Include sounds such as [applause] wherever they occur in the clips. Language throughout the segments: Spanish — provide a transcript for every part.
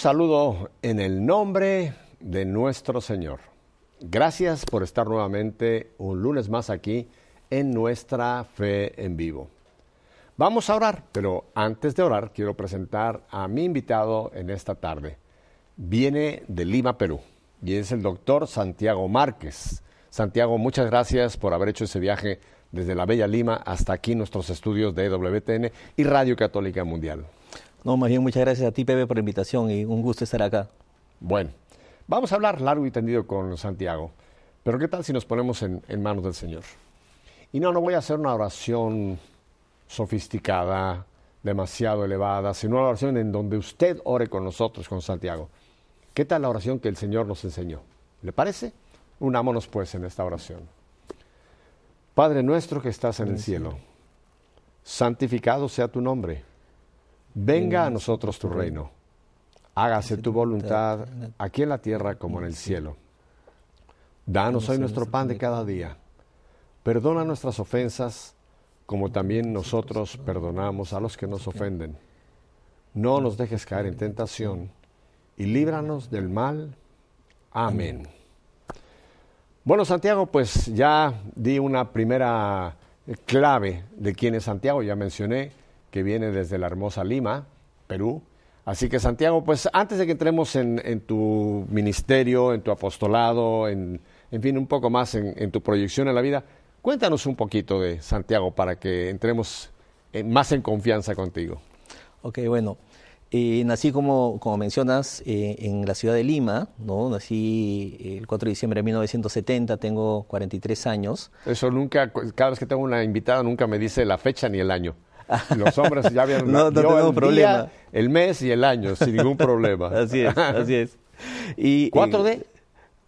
saludo en el nombre de nuestro Señor. Gracias por estar nuevamente un lunes más aquí en nuestra fe en vivo. Vamos a orar, pero antes de orar quiero presentar a mi invitado en esta tarde. Viene de Lima, Perú, y es el doctor Santiago Márquez. Santiago, muchas gracias por haber hecho ese viaje desde la Bella Lima hasta aquí nuestros estudios de WTN y Radio Católica Mundial. No, más bien muchas gracias a ti, Pepe, por la invitación y un gusto estar acá. Bueno, vamos a hablar largo y tendido con Santiago, pero ¿qué tal si nos ponemos en, en manos del Señor? Y no, no voy a hacer una oración sofisticada, demasiado elevada, sino una oración en donde usted ore con nosotros, con Santiago. ¿Qué tal la oración que el Señor nos enseñó? ¿Le parece? Unámonos pues en esta oración. Padre nuestro que estás en el cielo, santificado sea tu nombre. Venga a nosotros tu reino. Hágase tu voluntad aquí en la tierra como en el cielo. Danos hoy nuestro pan de cada día. Perdona nuestras ofensas como también nosotros perdonamos a los que nos ofenden. No nos dejes caer en tentación y líbranos del mal. Amén. Bueno, Santiago, pues ya di una primera clave de quién es Santiago, ya mencioné que viene desde la hermosa Lima, Perú. Así que Santiago, pues antes de que entremos en, tu ministerio, en tu apostolado, en, en fin, un poco más en, en tu proyección en la vida, Cuéntanos un poquito de Santiago para que entremos más en confianza contigo. Ok, bueno. Eh, nací, como, como mencionas, eh, en la ciudad de Lima, ¿no? Nací el 4 de diciembre de 1970, tengo 43 años. Eso nunca, cada vez que tengo una invitada, nunca me dice la fecha ni el año. [laughs] Los hombres ya habían no, no el problema. el mes y el año, sin ningún [laughs] problema. así es, así es. Y, ¿Cuatro de?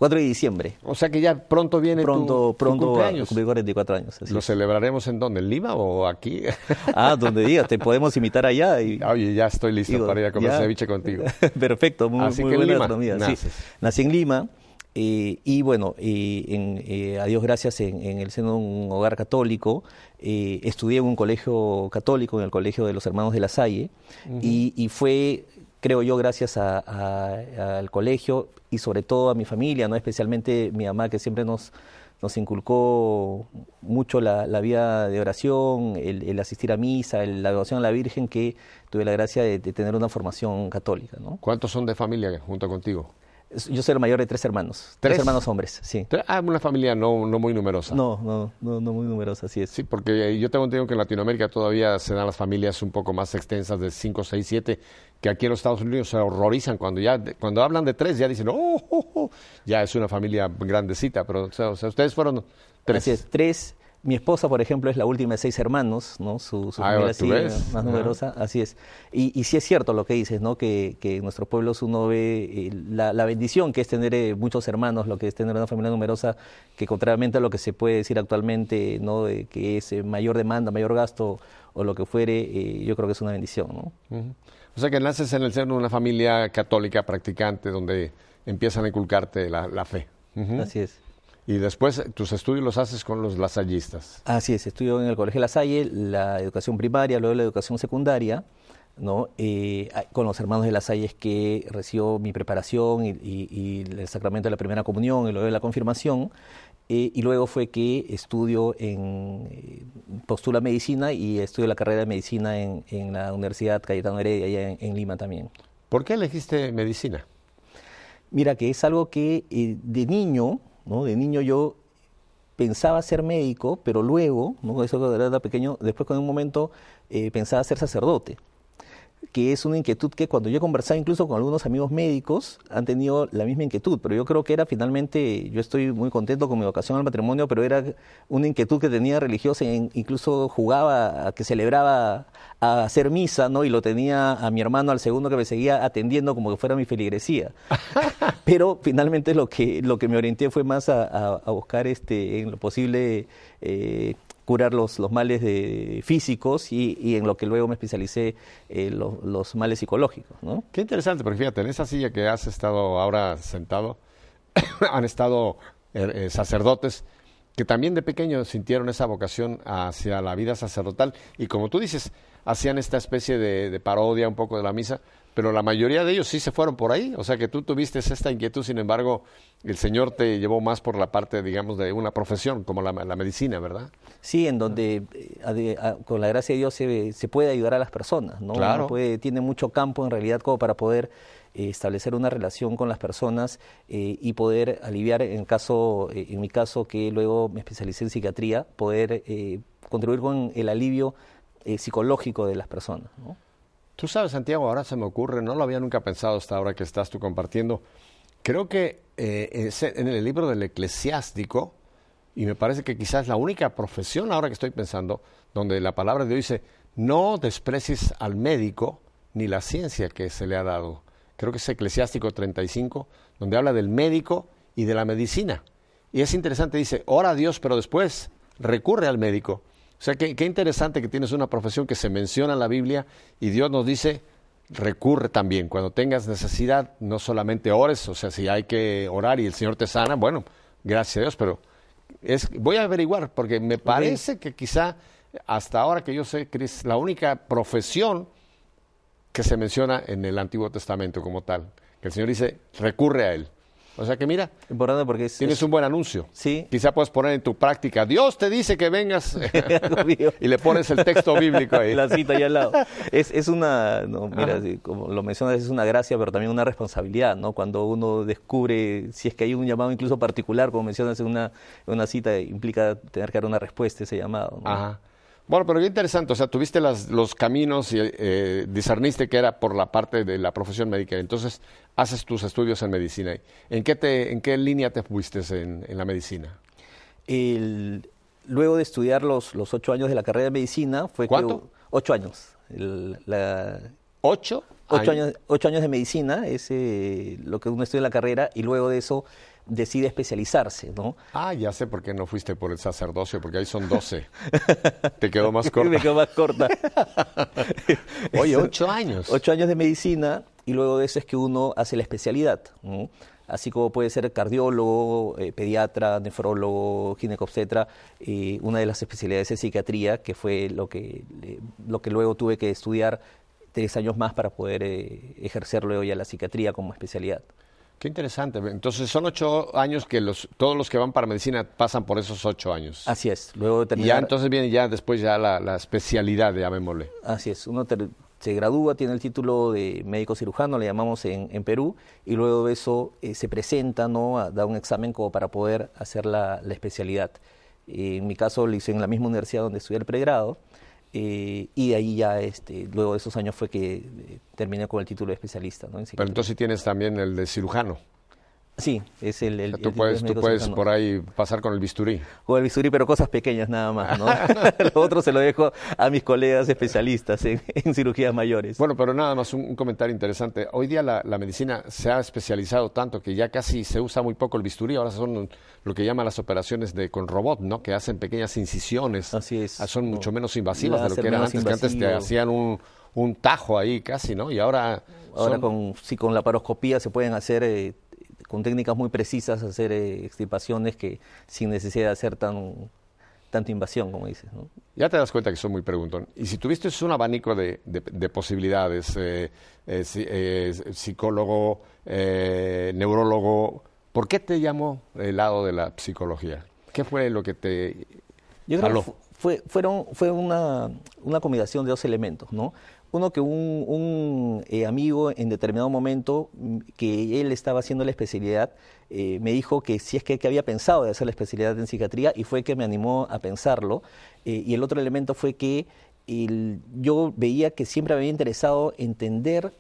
4 de diciembre. O sea que ya pronto viene pronto, tu, pronto cumpleaños. cumplir 44 años. ¿Lo celebraremos en dónde? ¿En Lima o aquí? [laughs] ah, donde digas, te podemos invitar allá. Y, Oye, ya estoy listo para ir a comer ceviche contigo. Perfecto, muy, Así muy que buena Lima. Sí, nací en Lima. Eh, y bueno, eh, en, eh, a Dios gracias, en, en, el seno de un hogar católico, eh, estudié en un colegio católico, en el Colegio de los Hermanos de la Salle, uh -huh. y, y, fue creo yo, gracias a, a, al colegio y sobre todo a mi familia, no especialmente mi mamá que siempre nos, nos inculcó mucho la, la vida de oración, el, el, asistir a misa, el, la devoción a la Virgen, que tuve la gracia de, de tener una formación católica. ¿no? ¿Cuántos son de familia junto contigo? Yo soy el mayor de tres hermanos. Tres, tres hermanos hombres, sí. Ah, una familia no, no muy numerosa. No, no, no, no, muy numerosa, así es. Sí, porque yo tengo entendido que en Latinoamérica todavía se dan las familias un poco más extensas de cinco, seis, siete, que aquí en los Estados Unidos se horrorizan cuando ya cuando hablan de tres ya dicen, oh, oh, oh ya es una familia grandecita, pero o sea, ustedes fueron tres. Así es, tres mi esposa, por ejemplo, es la última de seis hermanos, ¿no? Su, su ah, familia sí, más numerosa, así es. Y, y, sí es cierto lo que dices, ¿no? Que, que en nuestros pueblos uno ve eh, la, la, bendición que es tener eh, muchos hermanos, lo que es tener una familia numerosa, que contrariamente a lo que se puede decir actualmente, ¿no? De que es eh, mayor demanda, mayor gasto o lo que fuere, yo creo que es una bendición, ¿no? Uh -huh. O sea que naces en el seno de una familia católica practicante donde empiezan a inculcarte la, la fe. Uh -huh. Así es. Y después tus estudios los haces con los lasallistas. Así es, estudio en el Colegio La Salle, la educación primaria, luego la educación secundaria, ¿no? Eh, con los hermanos de La Salle es que recibo mi preparación y, y, y, el sacramento de la primera comunión y luego de la confirmación. Eh, y luego fue que estudio en eh, postula medicina y estudio la carrera de medicina en, en la Universidad Cayetano Heredia, allá en, en, Lima también. ¿Por qué elegiste medicina? Mira, que es algo que eh, de niño ¿no? De niño yo pensaba ser médico, pero luego, ¿no? eso era pequeño, después con un momento eh, pensaba ser sacerdote que es una inquietud que cuando yo he conversado incluso con algunos amigos médicos han tenido la misma inquietud, pero yo creo que era finalmente, yo estoy muy contento con mi vocación al matrimonio, pero era una inquietud que tenía religiosa, incluso jugaba a que celebraba a hacer misa, ¿no? Y lo tenía a mi hermano al segundo que me seguía atendiendo como que fuera mi feligresía. [laughs] pero finalmente lo que, lo que me orienté fue más a, a, a buscar este, en lo posible eh, curar los, los males de, físicos y, en lo que luego me especialicé eh, los, males psicológicos. ¿no? Qué interesante, porque fíjate, en esa silla que has estado ahora sentado, [coughs] han estado eh, sacerdotes que también de pequeños sintieron esa vocación hacia la vida sacerdotal y como tú dices, hacían esta especie de, de parodia un poco de la misa, pero la mayoría de ellos sí se fueron por ahí. O sea que tú tuviste esta inquietud, sin embargo, el Señor te llevó más por la parte, digamos, de una profesión, como la, la medicina, ¿verdad? Sí, en donde eh, a- a- con la gracia de Dios se, se puede ayudar a las personas, ¿no? Claro. Uno puede- tiene mucho campo en realidad como para poder eh, establecer una relación con las personas eh, y poder aliviar, en caso, eh, en mi caso que luego me especialicé en psiquiatría, poder eh, contribuir con el alivio eh, psicológico de las personas. Tú sabes, Santiago, ahora se me ocurre, no lo había nunca pensado hasta ahora que estás tú compartiendo. Creo que eh, en el libro del eclesiástico, y me parece que quizás la única profesión ahora que estoy pensando, donde la palabra de Dios dice, no desprecies al médico ni la ciencia que se le ha dado. Creo que es Eclesiástico 35, donde habla del médico y de la medicina. Y es interesante, dice, ora a Dios, pero después recurre al médico. O sea, qué, qué interesante que tienes una profesión que se menciona en la Biblia y Dios nos dice, recurre también. Cuando tengas necesidad, no solamente ores, o sea, si hay que orar y el Señor te sana, bueno, gracias a Dios, pero es, voy a averiguar, porque me parece que quizá hasta ahora que yo sé, Cris, la única profesión que se menciona en el Antiguo Testamento como tal, que el Señor dice, recurre a Él. O sea que mira, Importante porque es, tienes es- un buen anuncio. Sí. Quizá puedes poner en tu práctica, Dios te dice que vengas [laughs] [laughs] y le pones el texto bíblico ahí. La cita ahí al lado. [laughs] Es, es una, no, mira, Ajá. como lo mencionas, es una gracia, pero también una responsabilidad, ¿no? Cuando uno descubre, si es que hay un llamado incluso particular, como mencionas en una, una cita, implica tener que dar una respuesta a ese llamado. ¿no? Ajá. Bueno, pero qué interesante, o sea, tuviste las- los caminos y eh, discerniste que era por la parte de la profesión médica, entonces haces tus estudios en medicina. ¿En qué, te, en qué línea te fuiste en, en la medicina? El- luego de estudiar los, los ocho años de la carrera de medicina, fue ¿Cuánto? que... Ocho años. El- la- ¿Ocho? ocho, años, ocho años de medicina es eh, lo que uno estudia en la carrera y luego de eso decide especializarse, ¿no? Ah, ya sé por qué no fuiste por el sacerdocio, porque ahí son doce. [laughs] Te quedó más Me corta. quedó más corta. [laughs] Oye, ocho años. Ocho años de medicina y luego de eso es que uno hace la especialidad. ¿no? Así como puede ser cardiólogo, eh, pediatra, nefrólogo, ginecobstetra. eh, una de las especialidades es psiquiatría, que fue lo que, eh, lo que luego tuve que estudiar tres años más para poder eh, ejercer luego ya la psiquiatría como especialidad. Qué interesante. Entonces son ocho años que los, todos los que van para medicina pasan por esos ocho años. Así es. Luego de y terminar, ya entonces viene ya después ya la, la especialidad, llamémosle. Así es, uno ter- se gradúa, tiene el título de médico cirujano, le llamamos en, en Perú, y luego de eso eh, se presenta, ¿no? A, da un examen como para poder hacer la, la especialidad. En mi caso lo hice en la misma universidad donde estudié el pregrado, eh, y ahí ya, este, luego de esos años fue que eh, terminé con el título de especialista, ¿no? En Pero entonces tienes también el de cirujano. Sí, es el, el- O sea, el tú puedes, de tú puedes por ahí pasar con el bisturí. Con el bisturí, pero cosas pequeñas nada más, ¿no? [laughs] lo otro se lo dejo a mis colegas especialistas en, en cirugías mayores. Bueno, pero nada más un, un comentario interesante. Hoy día la, la medicina se ha especializado tanto que ya casi se usa muy poco el bisturí. Ahora son lo que llaman las operaciones de con robot, ¿no? Que hacen pequeñas incisiones. Así es. Ah, Son mucho menos invasivas de lo que eran antes, que antes te hacían un, un tajo ahí casi, ¿no? Y ahora... Ahora son- con, sí, con la paroscopía se pueden hacer, eh, con técnicas muy precisas, hacer eh, extirpaciones que sin necesidad de hacer tan, tanta invasión, como dices. ¿no? Ya te das cuenta que soy muy preguntón. Y si tuviste un abanico de, de- de posibilidades, eh, eh, si- eh, psicólogo, neurólogo, ¿por qué te llamó el lado de la psicología? ¿Qué fue lo que te Yo creo jaló? que fu- fue, fueron, fue una, una combinación de dos elementos, ¿no? Uno que un, un, eh, amigo en determinado momento, mm, que él estaba haciendo la especialidad, eh, me dijo que si es que, que había pensado de hacer la especialidad en psiquiatría y fue que me animó a pensarlo. Eh, y el otro elemento fue que el- yo veía que siempre me había interesado entender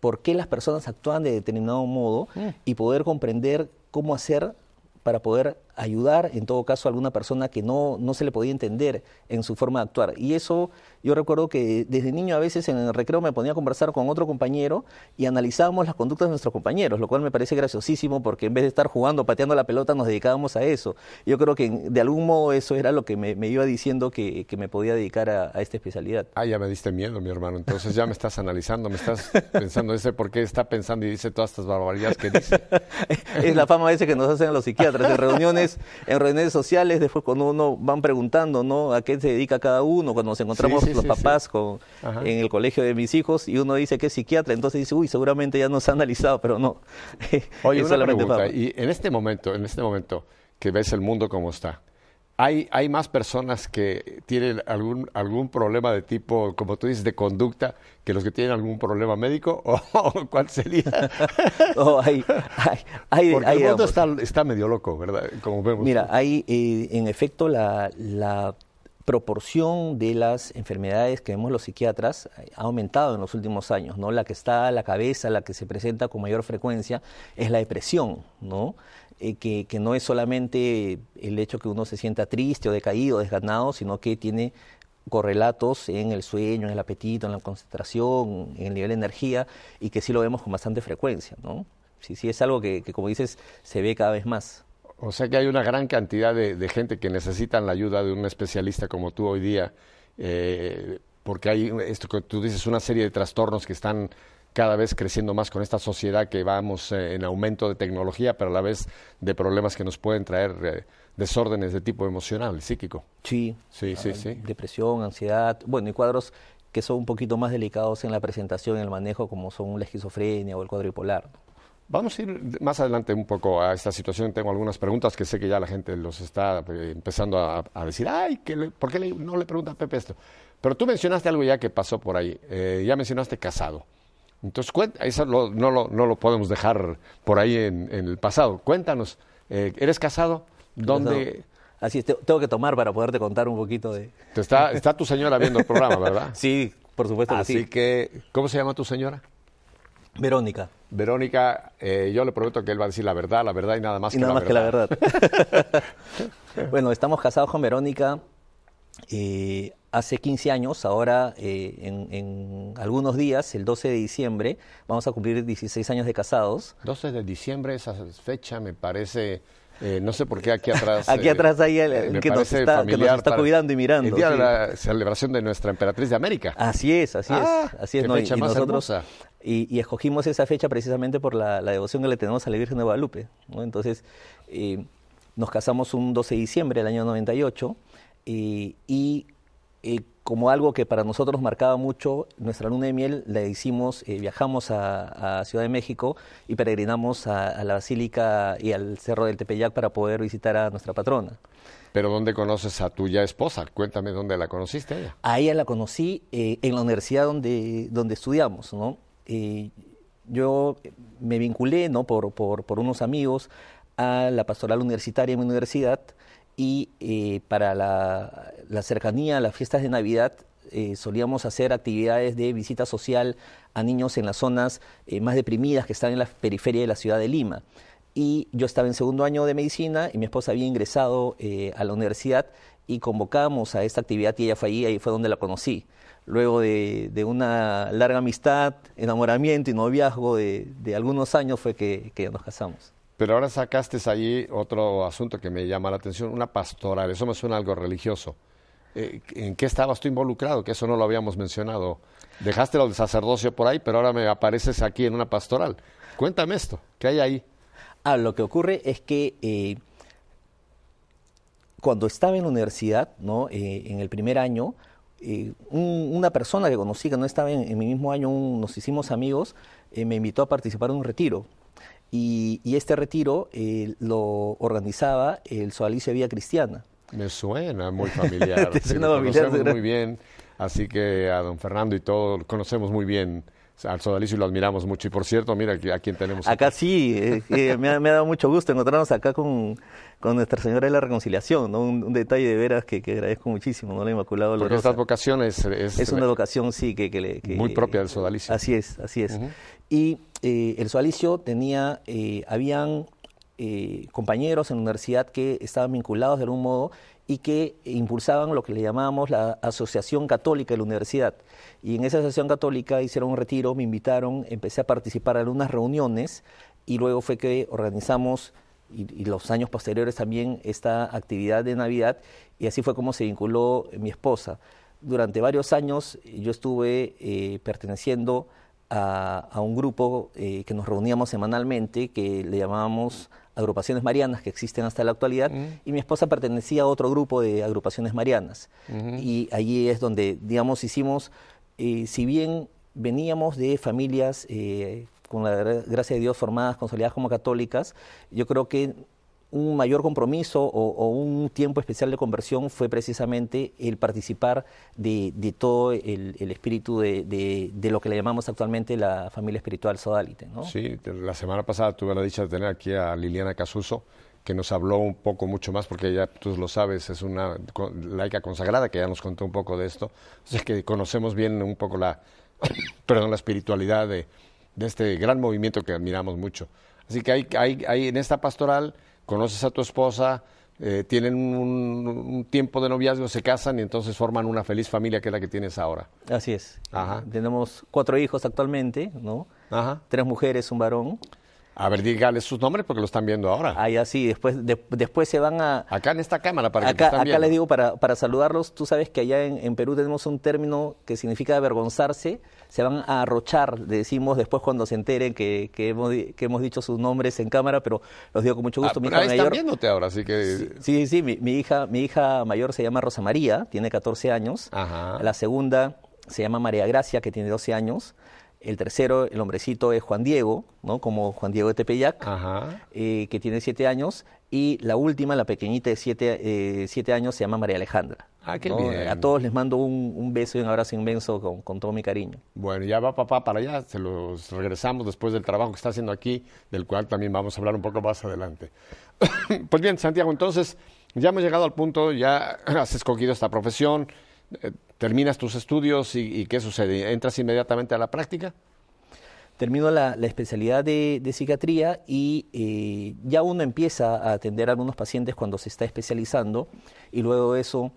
por qué las personas actúan de determinado modo y poder comprender cómo hacer para poder ayudar, en todo caso, a alguna persona que no, no se le podía entender en su forma de actuar. Y eso yo recuerdo que desde niño a veces en el recreo me ponía a conversar con otro compañero y analizábamos las conductas de nuestros compañeros, lo cual me parece graciosísimo porque en vez de estar jugando, pateando la pelota, nos dedicábamos a eso. Yo creo que de algún modo eso era lo que me, me iba diciendo que, que me podía dedicar a, a esta especialidad. Ah, ya me diste miedo, mi hermano. Entonces ya me estás analizando, me estás pensando ese por qué está pensando y dice todas estas barbaridades que dice. [laughs] es la fama veces que nos hacen los psiquiatras en reuniones reuniones, en reuniones sociales, después cuando uno van preguntando, ¿no? A qué se dedica cada uno, cuando nos encontramos Sí, sí, los sí, papás Con, en el colegio de mis hijos y uno dice que es psiquiatra, entonces dice, uy, seguramente ya nos ha analizado, pero no. Oye, [laughs] Es una solamente pregunta, y en este momento, en este momento que ves el mundo como está, ¿hay, hay más personas que tienen algún, algún problema de tipo, como tú dices, de conducta, que los que tienen algún problema médico? [laughs] ¿O cuál sería? [laughs] Oh, hay, hay, hay, Porque el mundo está, está medio loco, ¿verdad? Como vemos. Mira, hay eh, en efecto la, la proporción de las enfermedades que vemos los psiquiatras ha aumentado en los últimos años, ¿no? La que está a la cabeza, la que se presenta con mayor frecuencia es la depresión, ¿no? Eh, que, que no es solamente el hecho que uno se sienta triste o decaído, desganado, sino que tiene correlatos en el sueño, en el apetito, en la concentración, en el nivel de energía, y que sí lo vemos con bastante frecuencia, ¿no? Sí, sí es algo que, como dices, se ve cada vez más. O sea que hay una gran cantidad de, de gente que necesitan la ayuda de un especialista como tú hoy día, eh, porque hay esto que tú dices, una serie de trastornos que están cada vez creciendo más con esta sociedad que vamos eh, en aumento de tecnología, pero a la vez de problemas que nos pueden traer eh, desórdenes de tipo emocional, psíquico. Sí, Sí, sí, sí. depresión, ansiedad, bueno, y cuadros que son un poquito más delicados en la presentación, en el manejo, como son la esquizofrenia o el cuadro bipolar. Vamos a ir más adelante un poco a esta situación. Tengo algunas preguntas que sé que ya la gente los está eh, empezando a, a decir, ay, que le- ¿por qué le- no le pregunta a Pepe esto? Pero tú mencionaste algo ya que pasó por ahí. Eh, ya mencionaste casado. Entonces, cuenta, eso lo- no, lo, no lo podemos dejar por ahí en, en el pasado. Cuéntanos, eh, ¿eres casado? ¿Dónde? Así es, te- tengo que tomar para poderte contar un poquito de... Te está, está tu señora viendo el programa, ¿verdad? [laughs] Sí, por supuesto que Así sí. que, ¿cómo se llama tu señora? Verónica, Verónica, eh, yo le prometo que él va a decir la verdad, la verdad y nada más y que nada la más que la verdad. [laughs] [laughs] bueno, estamos casados con Verónica eh, hace 15 años, ahora eh, en, en algunos días, el 12 de diciembre, vamos a cumplir 16 años de casados. 12 de diciembre, esa fecha me parece, eh, no sé por qué aquí atrás. [laughs] Aquí eh, atrás hay el- me que nos está- que nos está cuidando y mirando, El día de sí. la celebración de nuestra emperatriz de América. Así es, así Ah, es, así es. qué ¿no? Y- fecha y más nosotros hermosa. y, y escogimos esa fecha precisamente por la, la devoción que le tenemos a la Virgen de Guadalupe. ¿no? Entonces, eh, nos casamos un 12 de diciembre del año 98 eh, y eh, como algo que para nosotros marcaba mucho, nuestra luna de miel la hicimos, eh, viajamos a, a Ciudad de México y peregrinamos a, a la Basílica y al Cerro del Tepeyac para poder visitar a nuestra patrona. Pero ¿dónde conoces a tu ya esposa? Cuéntame dónde la conociste a ella. A ella la conocí eh, en la universidad donde, donde estudiamos, ¿no? Eh, yo me vinculé, ¿no? Por, por, por unos amigos a la pastoral universitaria en mi universidad y eh, para la, la cercanía a las fiestas de Navidad eh, solíamos hacer actividades de visita social a niños en las zonas eh, más deprimidas que están en la periferia de la ciudad de Lima y yo estaba en segundo año de medicina y mi esposa había ingresado eh, a la universidad y convocamos a esta actividad y ella fue ahí, ahí fue donde la conocí. Luego de, de una larga amistad, enamoramiento y noviazgo de, de algunos años fue que, que nos casamos. Pero ahora sacaste allí otro asunto que me llama la atención, una pastoral. Eso me suena algo religioso. Eh, ¿En qué estabas tú involucrado? Que eso no lo habíamos mencionado. Dejaste lo del sacerdocio por ahí, pero ahora me apareces aquí en una pastoral. Cuéntame esto, ¿qué hay ahí? Ah, lo que ocurre es que eh, cuando estaba en la universidad, ¿no? Eh, en el primer año, un- una persona que conocí que no estaba en, mi mismo año, un- nos hicimos amigos, me invitó a participar en un retiro. Y, y este retiro eh, lo organizaba el Sodalicio de Vía Cristiana. Me suena muy familiar. [laughs] Te sí, suena lo familiar, conocemos ¿verdad? muy bien, así que a don Fernando y todo conocemos muy bien al sodalicio y lo admiramos mucho. Y por cierto, mira a quién tenemos Acá sí, eh, eh, me, ha, me ha dado mucho gusto encontrarnos acá con, con Nuestra Señora de la Reconciliación, ¿no? un, un detalle de veras que, que agradezco muchísimo, ¿no? la Inmaculada Porque estas vocaciones es, Es una vocación, sí, que, que le- que- Muy propia del sodalicio. Así es, así es. Y eh, el sodalicio tenía, eh, habían eh, compañeros en la universidad que estaban vinculados de algún modo y que impulsaban lo que le llamábamos la Asociación Católica de la Universidad. Y en esa Asociación Católica hicieron un retiro, me invitaron, empecé a participar en algunas reuniones y luego fue que organizamos y, y los años posteriores también esta actividad de Navidad y así fue como se vinculó mi esposa. Durante varios años yo estuve eh, perteneciendo a, un grupo eh, que nos reuníamos semanalmente, que le llamábamos agrupaciones marianas, que existen hasta la actualidad, y mi esposa pertenecía a otro grupo de agrupaciones marianas. Y allí es donde, digamos, hicimos, eh, si bien veníamos de familias eh, con la gracia de Dios formadas, consolidadas como católicas, yo creo que un mayor compromiso o, un tiempo especial de conversión fue precisamente el participar de, todo el, espíritu de, lo que le llamamos actualmente la familia espiritual Sodalite. ¿no? Sí, la semana pasada tuve la dicha de tener aquí a Liliana Casuso, que nos habló un poco mucho más, porque ya tú lo sabes, es una laica consagrada que ya nos contó un poco de esto. Así que conocemos bien un poco la, [coughs] perdón, la espiritualidad de, este gran movimiento que admiramos mucho. Así que hay, hay, hay en esta pastoral conoces a tu esposa, eh, tienen un, tiempo de noviazgo, se casan y entonces forman una feliz familia que es la que tienes ahora. Así es. Tenemos cuatro hijos actualmente, ¿no? Ajá. Tres mujeres, un varón. A ver, dígales sus nombres porque lo están viendo ahora. Ah, ya sí, después, después se van a... Acá en esta cámara para que están Acá les digo para, para saludarlos, tú sabes que allá en, Perú tenemos un término que significa avergonzarse, se van a arrochar, decimos después cuando se enteren que, que, hemos, que hemos dicho sus nombres en cámara, pero los digo con mucho gusto. Ah, mi hija ahí están viéndote ahora, así que... Sí, sí, sí mi, mi, hija, mi hija mayor se llama Rosa María, tiene 14 años. Ajá. La segunda se llama María Gracia, que tiene 12 años. El tercero, el hombrecito, es Juan Diego, ¿no? Como Juan Diego de Tepeyac, eh, que tiene siete años. Y la última, la pequeñita de siete, eh, siete años, se llama María Alejandra. Ah, qué bien. A todos les mando un, beso y un abrazo inmenso con, todo mi cariño. Bueno, ya va papá para allá, se los regresamos después del trabajo que está haciendo aquí, del cual también vamos a hablar un poco más adelante. [coughs] pues bien, Santiago, entonces ya hemos llegado al punto, ya has escogido esta profesión, eh, terminas tus estudios y, ¿qué sucede? ¿Entras inmediatamente a la práctica? Termino la, especialidad de, psiquiatría y eh, ya uno empieza a atender a algunos pacientes cuando se está especializando y luego de eso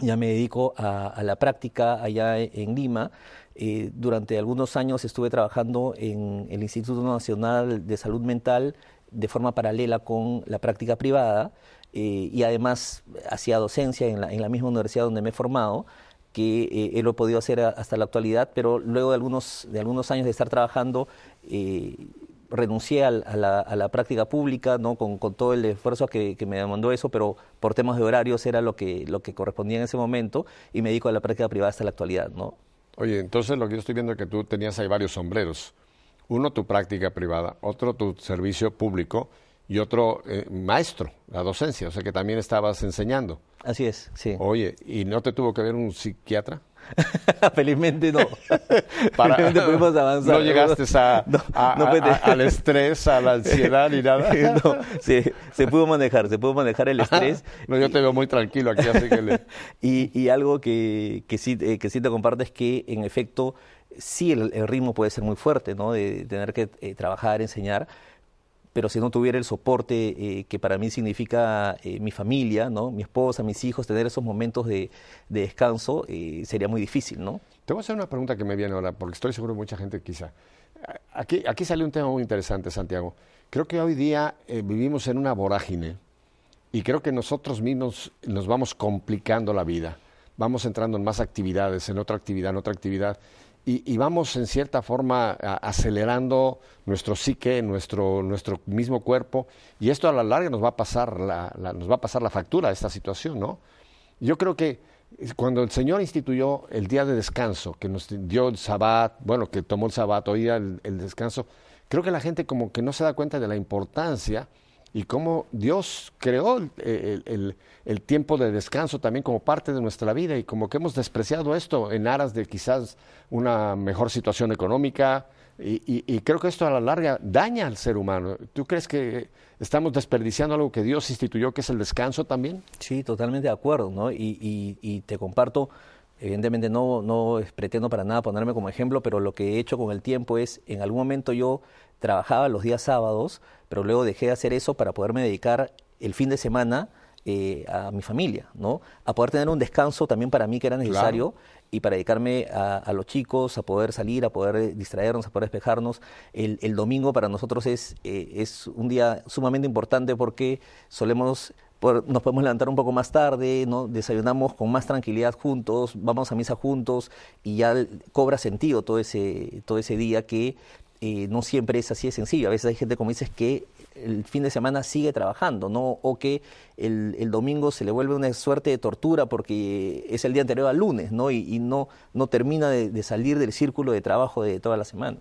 ya me dedico a, la práctica allá en Lima. Eh, durante algunos años estuve trabajando en el Instituto Nacional de Salud Mental de forma paralela con la práctica privada eh, y además hacía docencia en la, en la misma universidad donde me he formado que eh, lo he podido hacer hasta la actualidad, pero luego de algunos, de algunos años de estar trabajando, eh, renuncié a, la, práctica pública, ¿no? Con, todo el esfuerzo que, me demandó eso, pero por temas de horarios era lo que, lo que correspondía en ese momento y me dedico a la práctica privada hasta la actualidad. ¿no? Oye, entonces lo que yo estoy viendo es que tú tenías ahí varios sombreros. Uno, tu práctica privada, otro, tu servicio público y otro eh, maestro, la docencia, o sea que también estabas enseñando. Así es, sí. Oye, ¿y no te tuvo que ver un psiquiatra? [laughs] Felizmente no. [laughs] Felizmente pudimos avanzar. No llegaste a, al estrés, a la ansiedad ni nada. [laughs] no, sí, se pudo manejar, se pudo manejar el estrés. no, yo te veo muy tranquilo aquí, así que le... y, y algo que, que, sí, eh, que sí te comparto es que, en efecto, sí el, ritmo puede ser muy fuerte, ¿no? De, tener que eh, trabajar, enseñar, pero si no tuviera el soporte eh, que para mí significa eh, mi familia, ¿no? mi esposa, mis hijos, tener esos momentos de, descanso, eh, sería muy difícil, ¿no? Te voy a hacer una pregunta que me viene ahora, porque estoy seguro que mucha gente quizá. Aquí, aquí sale un tema muy interesante, Santiago. Creo que hoy día vivimos en una vorágine y creo que nosotros mismos nos vamos complicando la vida. Vamos entrando en más actividades, en otra actividad, en otra actividad y, vamos en cierta forma acelerando nuestro psique, nuestro, nuestro mismo cuerpo, y esto a la larga nos va a pasar la, nos va a pasar la factura de esta situación, ¿no? Yo creo que cuando el Señor instituyó el día de descanso, que nos dio el sabbat, bueno, que tomó el sabbat, hoy el, el descanso, creo que la gente como que no se da cuenta de la importancia y cómo Dios creó el, tiempo de descanso también como parte de nuestra vida y como que hemos despreciado esto en aras de quizás una mejor situación económica y, creo que esto a la larga daña al ser humano. ¿Tú crees que estamos desperdiciando algo que Dios instituyó que es el descanso también? Sí, totalmente de acuerdo, ¿no? Y, te comparto, evidentemente no, no pretendo para nada ponerme como ejemplo, pero lo que he hecho con el tiempo es, en algún momento yo trabajaba los días sábados, pero luego dejé de hacer eso para poderme dedicar el fin de semana eh, a mi familia, ¿no? A poder tener un descanso también para mí que era necesario y para dedicarme a, los chicos, a poder salir, a poder distraernos, a poder despejarnos. El, domingo para nosotros es, eh, es un día sumamente importante porque solemos nos podemos levantar un poco más tarde, ¿no? desayunamos con más tranquilidad juntos, vamos a misa juntos y ya cobra sentido todo ese, todo ese día que eh, no siempre es así de sencillo. A veces hay gente, como dices, que el fin de semana sigue trabajando, ¿no? O que el, el, domingo se le vuelve una suerte de tortura porque es el día anterior al lunes, ¿no? Y, no, no termina de, salir del círculo de trabajo de toda la semana.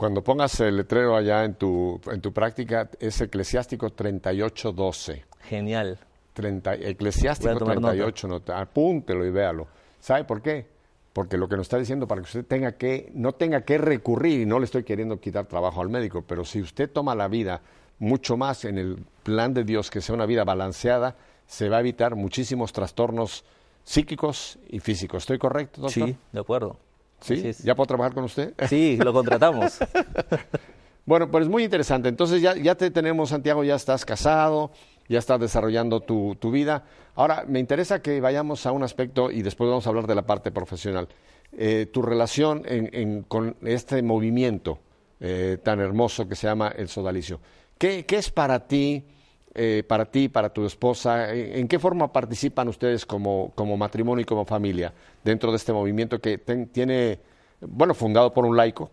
Cuando pongas el letrero allá en tu, en tu práctica, es Eclesiástico 38.12. Genial. 30, eclesiástico 38, nota. apúntelo y véalo. ¿Sabe por qué? porque lo que nos está diciendo para que usted tenga que, no tenga que recurrir, y no le estoy queriendo quitar trabajo al médico, pero si usted toma la vida mucho más en el plan de Dios, que sea una vida balanceada, se va a evitar muchísimos trastornos psíquicos y físicos. ¿Estoy correcto, doctor? Sí, de acuerdo. ¿Sí? ¿Ya puedo trabajar con usted? Sí, lo contratamos. [laughs] bueno, pues es muy interesante. Entonces ya, ya te tenemos, Santiago, ya estás casado, ya estás desarrollando tu, tu, vida. Ahora, me interesa que vayamos a un aspecto y después vamos a hablar de la parte profesional. Eh, tu relación con este movimiento eh, tan hermoso que se llama el sodalicio. ¿Qué, es para ti, eh, para ti, para tu esposa? ¿En, qué forma participan ustedes como, como, matrimonio y como familia dentro de este movimiento que tiene, bueno, fundado por un laico?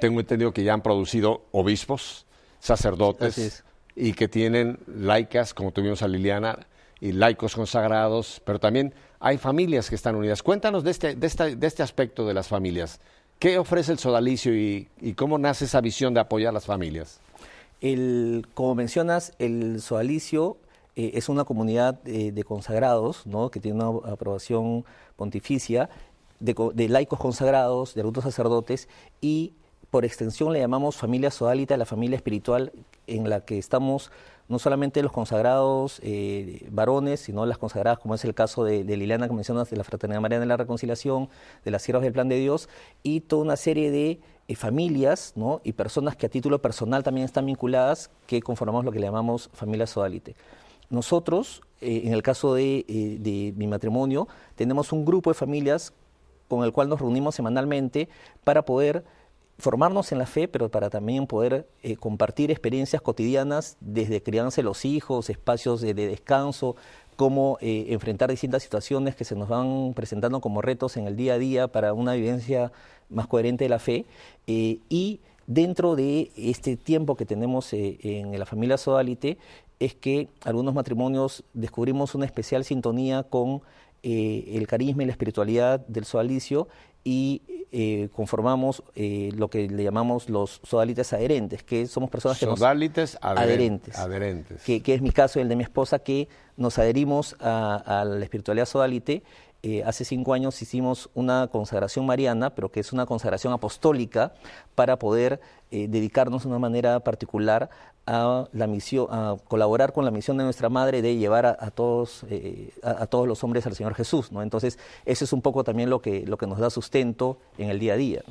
Tengo entendido que ya han producido obispos, sacerdotes y que tienen laicas, como tuvimos a Liliana, y laicos consagrados, pero también hay familias que están unidas. Cuéntanos de este, de este, de este aspecto de las familias. ¿Qué ofrece el sodalicio y, cómo nace esa visión de apoyar a las familias? El, como mencionas, el sodalicio eh, es una comunidad eh, de consagrados, ¿no? que tiene una aprobación pontificia, de, de laicos consagrados, de adultos sacerdotes, y por extensión le llamamos familia sodalita, la familia espiritual en la que estamos no solamente los consagrados eh, varones, sino las consagradas, como es el caso de, Liliana que mencionas, de la Fraternidad Mariana de la Reconciliación, de las Siervas del Plan de Dios, y toda una serie de eh, familias ¿no? y personas que a título personal también están vinculadas, que conformamos lo que le llamamos familia sodalite. Nosotros, eh, en el caso de, de mi matrimonio, tenemos un grupo de familias con el cual nos reunimos semanalmente para poder formarnos en la fe, pero para también poder eh, compartir experiencias cotidianas desde crianza de los hijos, espacios de, descanso, cómo eh, enfrentar distintas situaciones que se nos van presentando como retos en el día a día para una vivencia más coherente de la fe. Eh, y dentro de este tiempo que tenemos en la familia Sodalite, es que algunos matrimonios descubrimos una especial sintonía con el carisma y la espiritualidad del sodalicio y eh, conformamos eh, lo que le llamamos los sodalites adherentes, que somos personas que sodalites adherentes, adherentes. Que, que, es mi caso y el de mi esposa, que nos adherimos a, la espiritualidad sodalite. Eh, hace cinco años hicimos una consagración mariana, pero que es una consagración apostólica para poder dedicarnos de una manera particular a la misión, a colaborar con la misión de nuestra madre de llevar a, todos, eh, a, todos los hombres al Señor Jesús. Entonces, eso es un poco también lo que, lo que nos da sustento en el día a día.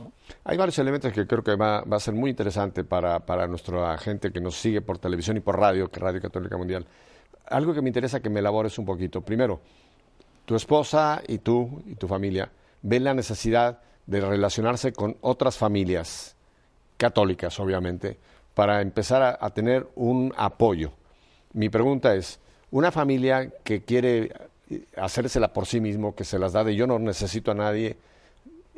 Hay varios elementos que creo que va, va a ser muy interesante para, para nuestra gente que nos sigue por televisión y por radio, que Radio Católica Mundial. Algo que me interesa que me elabores un poquito. Primero, tu esposa y tú y tu familia ven la necesidad de relacionarse con otras familias católicas, obviamente, para empezar a, tener un apoyo. Mi pregunta es, una familia que quiere eh, hacérsela por sí mismo, que se las da de yo no necesito a nadie,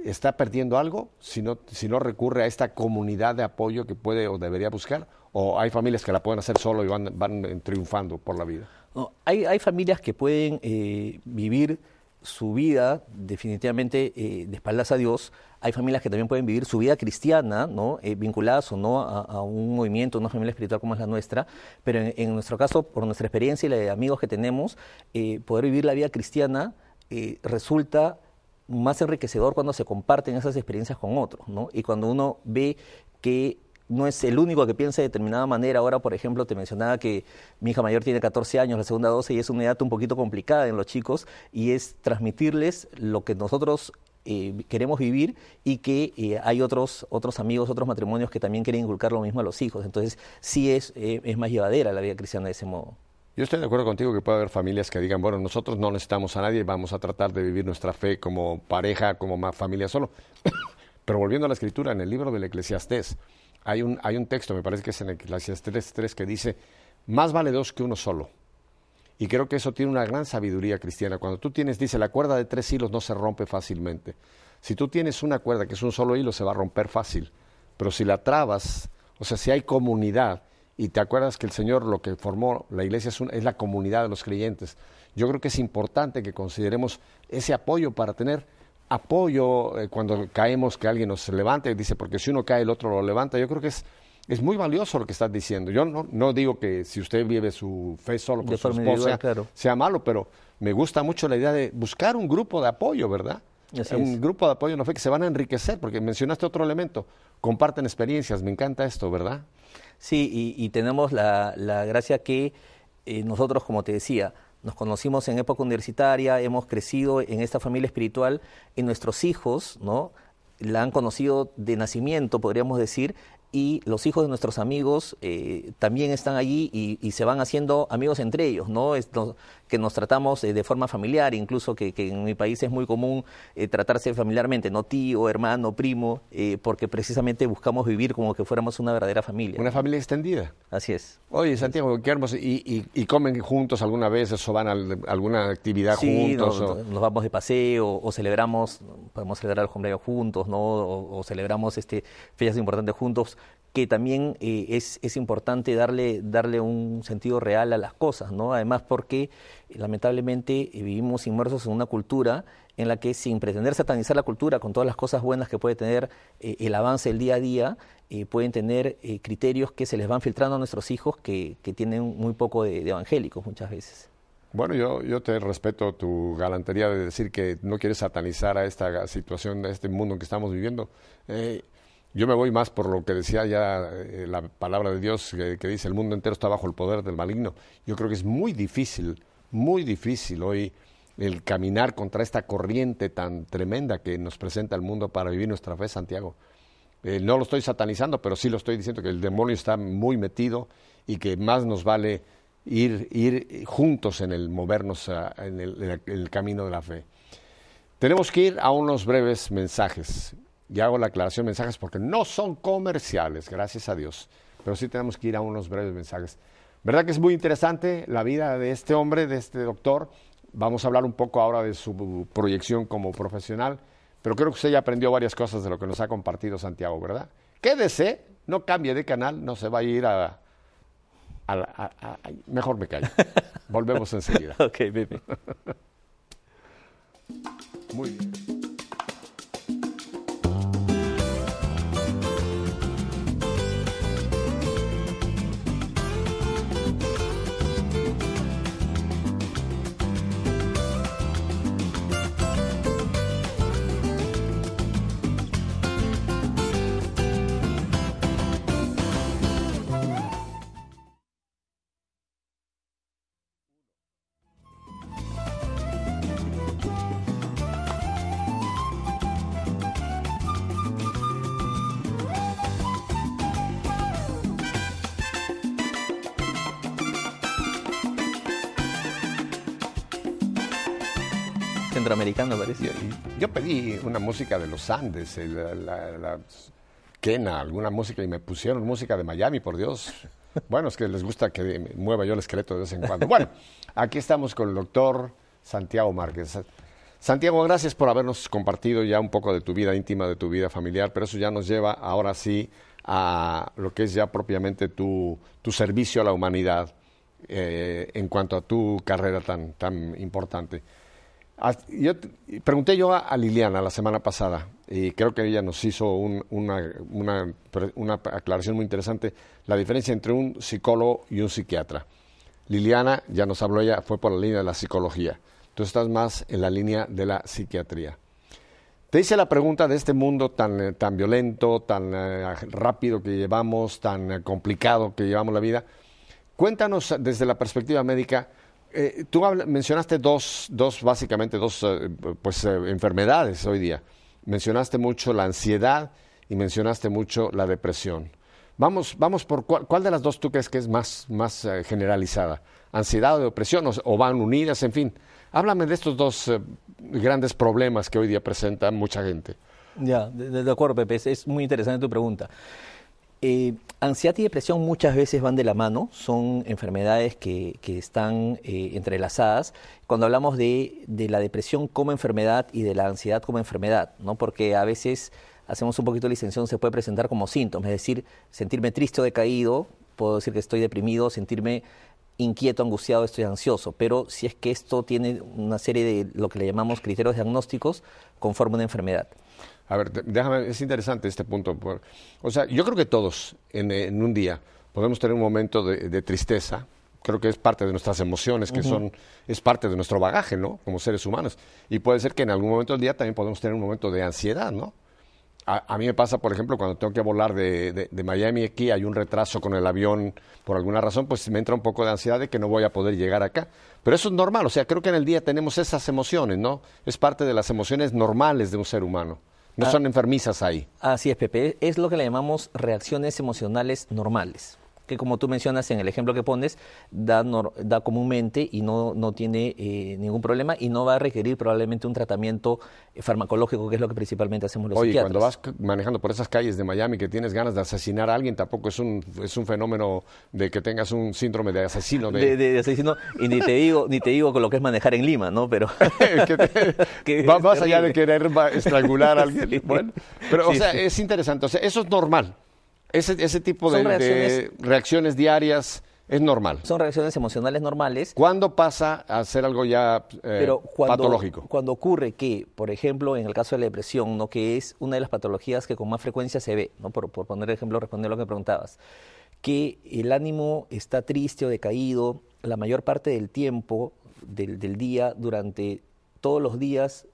¿está perdiendo algo si no, si no recurre a esta comunidad de apoyo que puede o debería buscar? ¿O hay familias que la pueden hacer solo y van, van triunfando por la vida? No, hay, familias que pueden eh, vivir su vida definitivamente eh, de espaldas a Dios. Hay familias que también pueden vivir su vida cristiana, ¿no? Eh, vinculadas o no a, un movimiento, una familia espiritual como es la nuestra. Pero en, nuestro caso, por nuestra experiencia y la de amigos que tenemos, poder vivir la vida cristiana resulta más enriquecedor cuando se comparten esas experiencias con otros, ¿no? Y cuando uno ve que no es el único que piensa de determinada manera. Ahora, por ejemplo, te mencionaba que mi hija mayor tiene 14 años, la segunda 12, y es una edad un poquito complicada en los chicos, y es transmitirles lo que nosotros eh, queremos vivir y que eh, hay otros, otros amigos, otros matrimonios que también quieren inculcar lo mismo a los hijos. Entonces, sí es, eh, es más llevadera la vida cristiana de ese modo. Yo estoy de acuerdo contigo que puede haber familias que digan, bueno, nosotros no necesitamos a nadie, vamos a tratar de vivir nuestra fe como pareja, como familia solo. Pero volviendo a la escritura, en el libro del Eclesiastés, hay un, hay un texto, me parece que es en Eclesiastes 3, que dice, más vale dos que uno solo. Y creo que eso tiene una gran sabiduría cristiana. Cuando tú tienes, dice, la cuerda de tres hilos no se rompe fácilmente. Si tú tienes una cuerda que es un solo hilo, se va a romper fácil. Pero si la trabas, o sea, si hay comunidad, y te acuerdas que el Señor lo que formó la iglesia es, es la comunidad de los creyentes, yo creo que es importante que consideremos ese apoyo para tener apoyo eh, cuando caemos, que alguien nos levante, dice, porque si uno cae el otro lo levanta, yo creo que es, es muy valioso lo que estás diciendo. Yo no, no digo que si usted vive su fe solo con su esposa sea malo, pero me gusta mucho la idea de buscar un grupo de apoyo, ¿verdad? un grupo de apoyo no fe que se van a enriquecer, porque mencionaste otro elemento, comparten experiencias, me encanta esto, ¿verdad? Sí, y, tenemos la, gracia que eh, nosotros, como te decía, nos conocimos en época universitaria, hemos crecido en esta familia espiritual y nuestros hijos, ¿no? La han conocido de nacimiento, podríamos decir, y los hijos de nuestros amigos eh, también están allí y, se van haciendo amigos entre ellos, ¿no? Que nos tratamos eh, de forma familiar, incluso que, en mi país es muy común eh, tratarse familiarmente, no tío, hermano, primo, porque precisamente buscamos vivir como que fuéramos una verdadera familia. Una familia extendida. Así es. Oye, Santiago, qué hermoso. ¿Y, comen juntos alguna vez o van a alguna actividad juntos? Nos, nos vamos de paseo o celebramos, podemos celebrar el cumpleaños juntos, ¿no? O, o celebramos este, fechas importantes juntos que también eh, es, es, importante darle, darle un sentido real a las cosas, ¿no? Además porque lamentablemente eh, vivimos inmersos en una cultura en la que sin pretender satanizar la cultura con todas las cosas buenas que puede tener eh, el avance del día a día, pueden tener criterios que se les van filtrando a nuestros hijos que, que tienen muy poco de, evangélicos muchas veces. Bueno, yo, yo te respeto tu galantería de decir que no quieres satanizar a esta situación, a este mundo en que estamos viviendo. Yo me voy más por lo que decía ya eh, la palabra de Dios, que, dice el mundo entero está bajo el poder del maligno. Yo creo que es muy difícil, muy difícil hoy el caminar contra esta corriente tan tremenda que nos presenta el mundo para vivir nuestra fe, Santiago. Eh, no lo estoy satanizando, pero sí lo estoy diciendo que el demonio está muy metido y que más nos vale ir, ir juntos en el movernos en el camino de la fe. Tenemos que ir a unos breves mensajes y hago la aclaración de mensajes porque no son comerciales, gracias a Dios, pero sí tenemos que ir a unos breves mensajes. ¿Verdad que es muy interesante la vida de este hombre, de este doctor? Vamos a hablar un poco ahora de su proyección como profesional, pero creo que usted ya aprendió varias cosas de lo que nos ha compartido Santiago, ¿verdad? Quédese, no cambie de canal, no se va a ir a... mejor me callo. [laughs] Volvemos enseguida. ok, baby. [laughs] Muy bien. Centroamericano parece. Yo, pedí una música de los Andes, la, la, alguna música, y me pusieron música de Miami, por Dios. Bueno, es que les gusta que mueva yo el esqueleto de vez en cuando. Bueno, aquí estamos con el doctor Santiago Márquez. Santiago, gracias por habernos compartido ya un poco de tu vida íntima, de tu vida familiar, pero eso ya nos lleva ahora sí a lo que es ya propiamente tu, tu servicio a la humanidad eh, en cuanto a tu carrera tan, tan importante. Yo, pregunté yo a, Liliana la semana pasada, y creo que ella nos hizo una, una, aclaración muy interesante, la diferencia entre un psicólogo y un psiquiatra. Liliana, ya nos habló ella, fue por la línea de la psicología. Tú estás más en la línea de la psiquiatría. Te hice la pregunta de este mundo tan, eh, tan violento, tan eh, rápido que llevamos, tan eh, complicado que llevamos la vida. Cuéntanos desde la perspectiva médica, eh, tú mencionaste dos, dos, básicamente dos eh, pues, eh, enfermedades hoy día. Mencionaste mucho la ansiedad y mencionaste mucho la depresión. Vamos, vamos por cuál, de las dos tú crees que es más, más generalizada, ansiedad o depresión, o, van unidas, en fin. Háblame de estos dos grandes problemas que hoy día presenta mucha gente. Ya, de acuerdo, Pepe, es muy interesante tu pregunta. Eh, ansiedad y depresión muchas veces van de la mano, son enfermedades que, están eh, entrelazadas. Cuando hablamos de, la depresión como enfermedad y de la ansiedad como enfermedad, ¿no? porque a veces hacemos un poquito de licenciación, se puede presentar como síntomas, es decir, sentirme triste o decaído, puedo decir que estoy deprimido, sentirme inquieto, angustiado, estoy ansioso, pero si es que esto tiene una serie de lo que le llamamos criterios diagnósticos, conforme una enfermedad. A ver, déjame, es interesante este punto. O sea, yo creo que todos en, un día podemos tener un momento de, tristeza, creo que es parte de nuestras emociones, que son, es parte de nuestro bagaje, ¿no? Como seres humanos. Y puede ser que en algún momento del día también podemos tener un momento de ansiedad, ¿no? A, mí me pasa, por ejemplo, cuando tengo que volar de, Miami aquí, hay un retraso con el avión por alguna razón, pues me entra un poco de ansiedad de que no voy a poder llegar acá. Pero eso es normal, o sea, creo que en el día tenemos esas emociones, ¿no? Es parte de las emociones normales de un ser humano. No ah. son enfermizas ahí. Así es, Pepe. Es lo que le llamamos reacciones emocionales normales que como tú mencionas en el ejemplo que pones, da, da comúnmente y no, no tiene eh, ningún problema y no va a requerir probablemente un tratamiento farmacológico, que es lo que principalmente hacemos los Oye, cuando vas manejando por esas calles de Miami que tienes ganas de asesinar a alguien, tampoco es un, es un fenómeno de que tengas un síndrome de asesino. De, asesino, y ni te digo ni te digo con lo que es manejar en Lima, ¿no? Pero... [laughs] [laughs] que va más allá de querer estrangular a [laughs] alguien. Bueno, pero, o sea, es interesante. O sea, eso es normal. Ese, ese tipo de reacciones, diarias es normal. Son reacciones emocionales normales. ¿Cuándo pasa a ser algo ya eh, patológico? Cuando ocurre que, por ejemplo, en el caso de la depresión, ¿no? que es una de las patologías que con más frecuencia se ve, ¿no? por, por poner ejemplo, responder lo que preguntabas, que el ánimo está triste o decaído la mayor parte del tiempo del, del día durante todos los días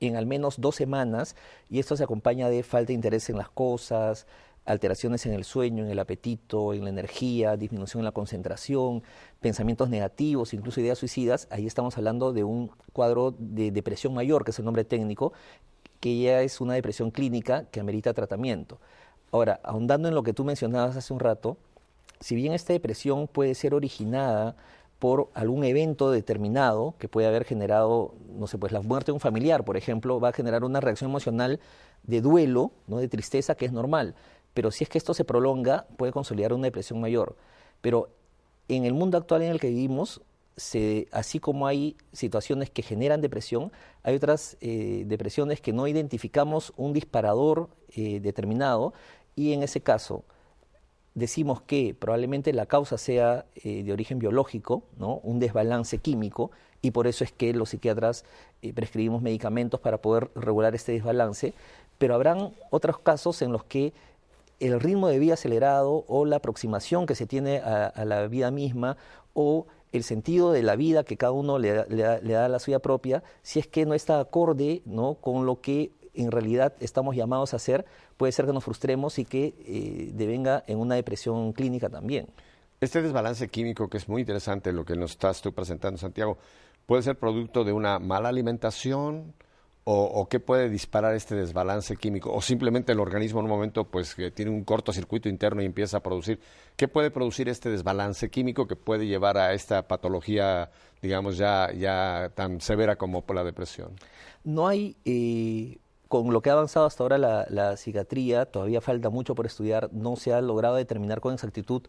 en al menos dos semanas y esto se acompaña de falta de interés en las cosas, alteraciones en el sueño, en el apetito, en la energía, disminución en la concentración, pensamientos negativos, incluso ideas suicidas, ahí estamos hablando de un cuadro de depresión mayor, que es el nombre técnico, que ya es una depresión clínica que amerita tratamiento. Ahora, ahondando en lo que tú mencionabas hace un rato, si bien esta depresión puede ser originada por algún evento determinado que puede haber generado, no sé, pues la muerte de un familiar, por ejemplo, va a generar una reacción emocional de duelo, no de tristeza, que es normal pero si es que esto se prolonga, puede consolidar una depresión mayor. Pero en el mundo actual en el que vivimos, así como hay situaciones que generan depresión, hay otras eh, depresiones que no identificamos un disparador eh, determinado y en ese caso decimos que probablemente la causa sea eh, de origen biológico, ¿no? un desbalance químico, y por eso es que los psiquiatras prescribimos medicamentos para poder regular este desbalance, pero habrán otros casos en los que el ritmo de vida acelerado o la aproximación que se tiene a, la vida misma o el sentido de la vida que cada uno le, da, a la suya propia, si es que no está acorde ¿no? con lo que en realidad estamos llamados a hacer, puede ser que nos frustremos y que eh, devenga en una depresión clínica también. Este desbalance químico, que es muy interesante lo que nos estás tú presentando, Santiago, puede ser producto de una mala alimentación, o, qué puede disparar este desbalance químico? ¿O simplemente el organismo en un momento pues que tiene un cortocircuito interno y empieza a producir? ¿Qué puede producir este desbalance químico que puede llevar a esta patología, digamos, ya, ya tan severa como por la depresión? No hay... Eh, con lo que ha avanzado hasta ahora la, la psiquiatría, todavía falta mucho por estudiar, no se ha logrado determinar con exactitud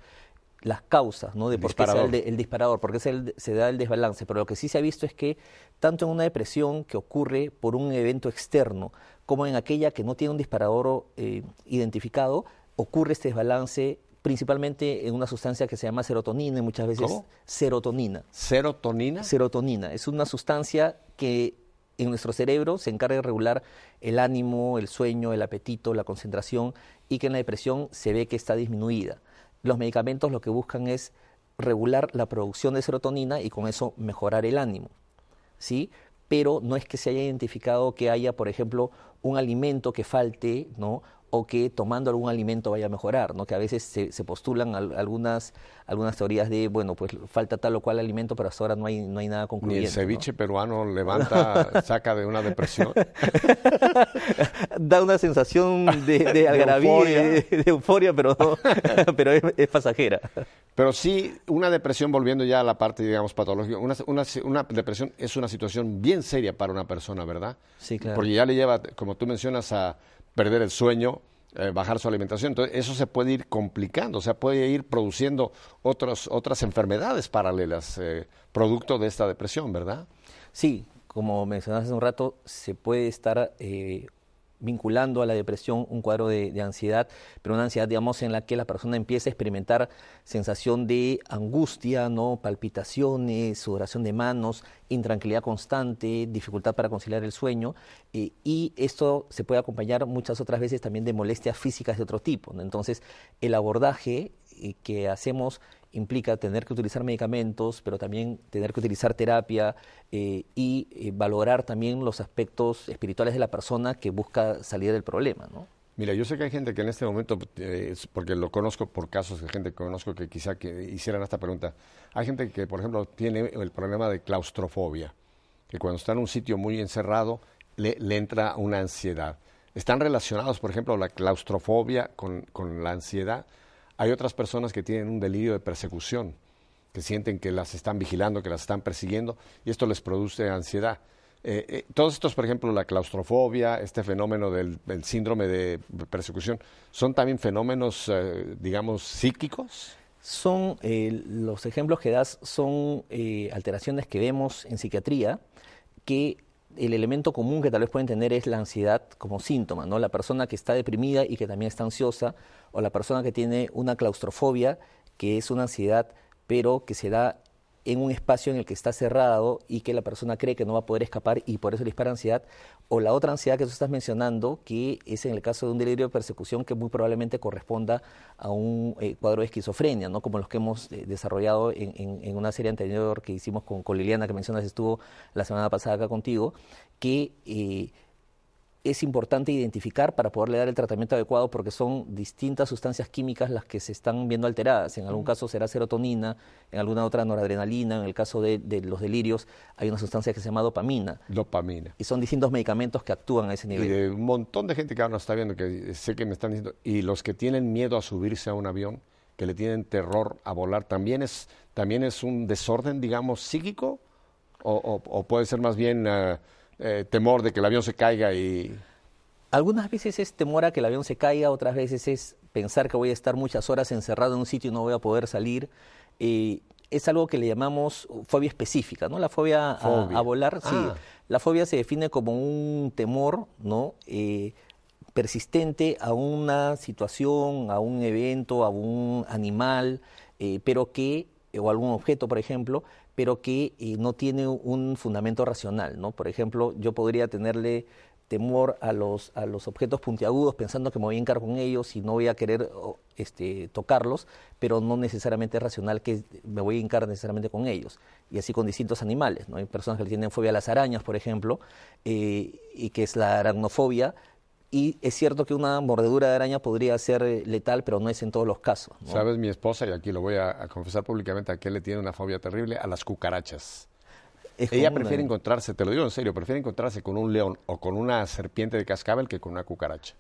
las causas ¿no? de por qué el, el, disparador, por qué se, se, da el desbalance. Pero lo que sí se ha visto es que tanto en una depresión que ocurre por un evento externo como en aquella que no tiene un disparador eh, identificado, ocurre este desbalance principalmente en una sustancia que se llama serotonina y muchas veces serotonina. ¿Serotonina? Serotonina. Es una sustancia que en nuestro cerebro se encarga de regular el ánimo, el sueño, el apetito, la concentración y que en la depresión se ve que está disminuida. Los medicamentos lo que buscan es regular la producción de serotonina y con eso mejorar el ánimo. ¿sí? Pero no es que se haya identificado que haya, por ejemplo, un alimento que falte, ¿no? O que tomando algún alimento vaya a mejorar, ¿no? Que a veces se, se postulan algunas, algunas teorías de, bueno, pues falta tal o cual alimento, pero hasta ahora no hay, no hay nada concluyente. Ni el ceviche peruano levanta, [laughs] saca de una depresión. [laughs] da una sensación de, de [laughs] algarabía, de, euforia, pero, pero es, pasajera. Pero sí, una depresión, volviendo ya a la parte, digamos, patológica, una, una, una depresión es una situación bien seria para una persona, ¿verdad? Sí, claro. Porque ya le lleva, como tú mencionas, a perder el sueño, eh, bajar su alimentación. Entonces, eso se puede ir complicando, o sea, puede ir produciendo otros, otras enfermedades paralelas, eh, producto de esta depresión, ¿verdad? Sí, como mencionaste hace un rato, se puede estar eh, vinculando a la depresión un cuadro de, ansiedad, pero una ansiedad, digamos, en la que la persona empieza a experimentar sensación de angustia, ¿no? palpitaciones, sudoración de manos, intranquilidad constante, dificultad para conciliar el sueño, eh, y esto se puede acompañar muchas otras veces también de molestias físicas de otro tipo. Entonces, el abordaje eh, que hacemos implica tener que utilizar medicamentos, pero también tener que utilizar terapia eh, y eh, valorar también los aspectos espirituales de la persona que busca salir del problema, ¿no? Mira, yo sé que hay gente que en este momento, porque lo conozco por casos de gente que conozco que quizá que hicieran esta pregunta, hay gente que, por ejemplo, tiene el problema de claustrofobia, que cuando está en un sitio muy encerrado le, entra una ansiedad. ¿Están relacionados, por ejemplo, la claustrofobia con, con la ansiedad? Hay otras personas que tienen un delirio de persecución, que sienten que las están vigilando, que las están persiguiendo, y esto les produce ansiedad. Eh, eh, todos estos, por ejemplo, la claustrofobia, este fenómeno del, síndrome de persecución, ¿son también fenómenos, eh, digamos, psíquicos? Son, los ejemplos que das son alteraciones que vemos en psiquiatría que el elemento común que tal vez pueden tener es la ansiedad como síntoma, ¿no? La persona que está deprimida y que también está ansiosa, o la persona que tiene una claustrofobia, que es una ansiedad, pero que se da en un espacio en el que está cerrado y que la persona cree que no va a poder escapar y por eso le dispara ansiedad, o la otra ansiedad que tú estás mencionando, que es en el caso de un delirio de persecución que muy probablemente corresponda a un eh, cuadro de esquizofrenia, ¿no? como los que hemos eh, desarrollado en, una serie anterior que hicimos con, con, Liliana, que mencionas, estuvo la semana pasada acá contigo, que... Eh, es importante identificar para poderle dar el tratamiento adecuado porque son distintas sustancias químicas las que se están viendo alteradas. En algún caso será serotonina, en alguna otra noradrenalina, en el caso de, los delirios hay una sustancia que se llama dopamina. Dopamina. Y son distintos medicamentos que actúan a ese nivel. Y de un montón de gente que ahora nos está viendo, que sé que me están diciendo, y los que tienen miedo a subirse a un avión, que le tienen terror a volar, ¿también es, también es un desorden, digamos, psíquico? ¿O, puede ser más bien... Eh, eh, temor de que el avión se caiga y... Algunas veces es temor a que el avión se caiga, otras veces es pensar que voy a estar muchas horas encerrado en un sitio y no voy a poder salir. es algo que le llamamos fobia específica, ¿no? La fobia, A, volar, sí. Ah. La fobia se define como un temor, ¿no? Eh, persistente a una situación, a un evento, a un animal, eh, pero que, o algún objeto, por ejemplo, pero que eh, no tiene un fundamento racional, ¿no? Por ejemplo, yo podría tenerle temor a los, a los objetos puntiagudos pensando que me voy a encargar con ellos y no voy a querer este, tocarlos, pero no necesariamente es racional que me voy a encargar necesariamente con ellos. Y así con distintos animales, ¿no? Hay personas que tienen fobia a las arañas, por ejemplo, eh, y que es la aracnofobia, y es cierto que una mordedura de araña podría ser eh, letal, pero no es en todos los casos. Sabes, mi esposa, y aquí lo voy a, confesar públicamente, a que le tiene una fobia terrible a las cucarachas. Ella prefiere encontrarse, te lo digo en serio, prefiere encontrarse con un león o con una serpiente de cascabel que con una cucaracha.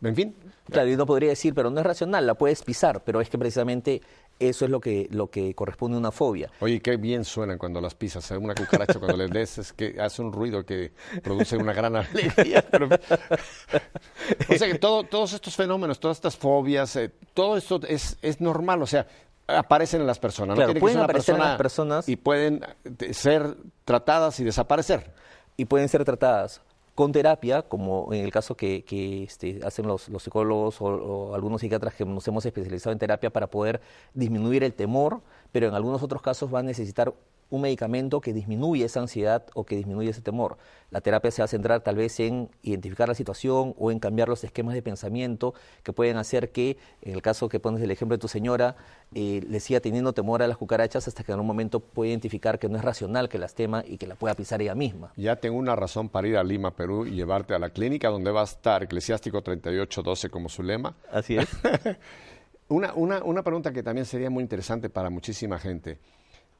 En fin. Claro, y no podría decir, pero no es racional, la puedes pisar, pero es que precisamente eso es lo que, lo que corresponde a una fobia. Oye, qué bien suenan cuando las pisas. Una cucaracha cuando le des es que hace un ruido que produce una gran [laughs] alegría. [laughs] o sea que todos estos fenómenos, todas estas fobias, eh, todo esto es, es normal, o sea, aparecen en las personas. Claro, pueden aparecer en las personas. Y pueden eh, ser tratadas y desaparecer. Y pueden ser tratadas con terapia, como en el caso que, este, hacen los, psicólogos o, algunos psiquiatras que nos hemos especializado en terapia para poder disminuir el temor, pero en algunos otros casos va a necesitar un medicamento que disminuye esa ansiedad o que disminuye ese temor. La terapia se va a centrar tal vez en identificar la situación o en cambiar los esquemas de pensamiento que pueden hacer que, en el caso que pones el ejemplo de tu señora, eh, le siga teniendo temor a las cucarachas hasta que en un momento puede identificar que no es racional que las tema y que la pueda pisar ella misma. Ya tengo una razón para ir a Lima, Perú y llevarte a la clínica donde va a estar Eclesiástico 3812 como su lema. Así es. [laughs] una, una, una pregunta que también sería muy interesante para muchísima gente.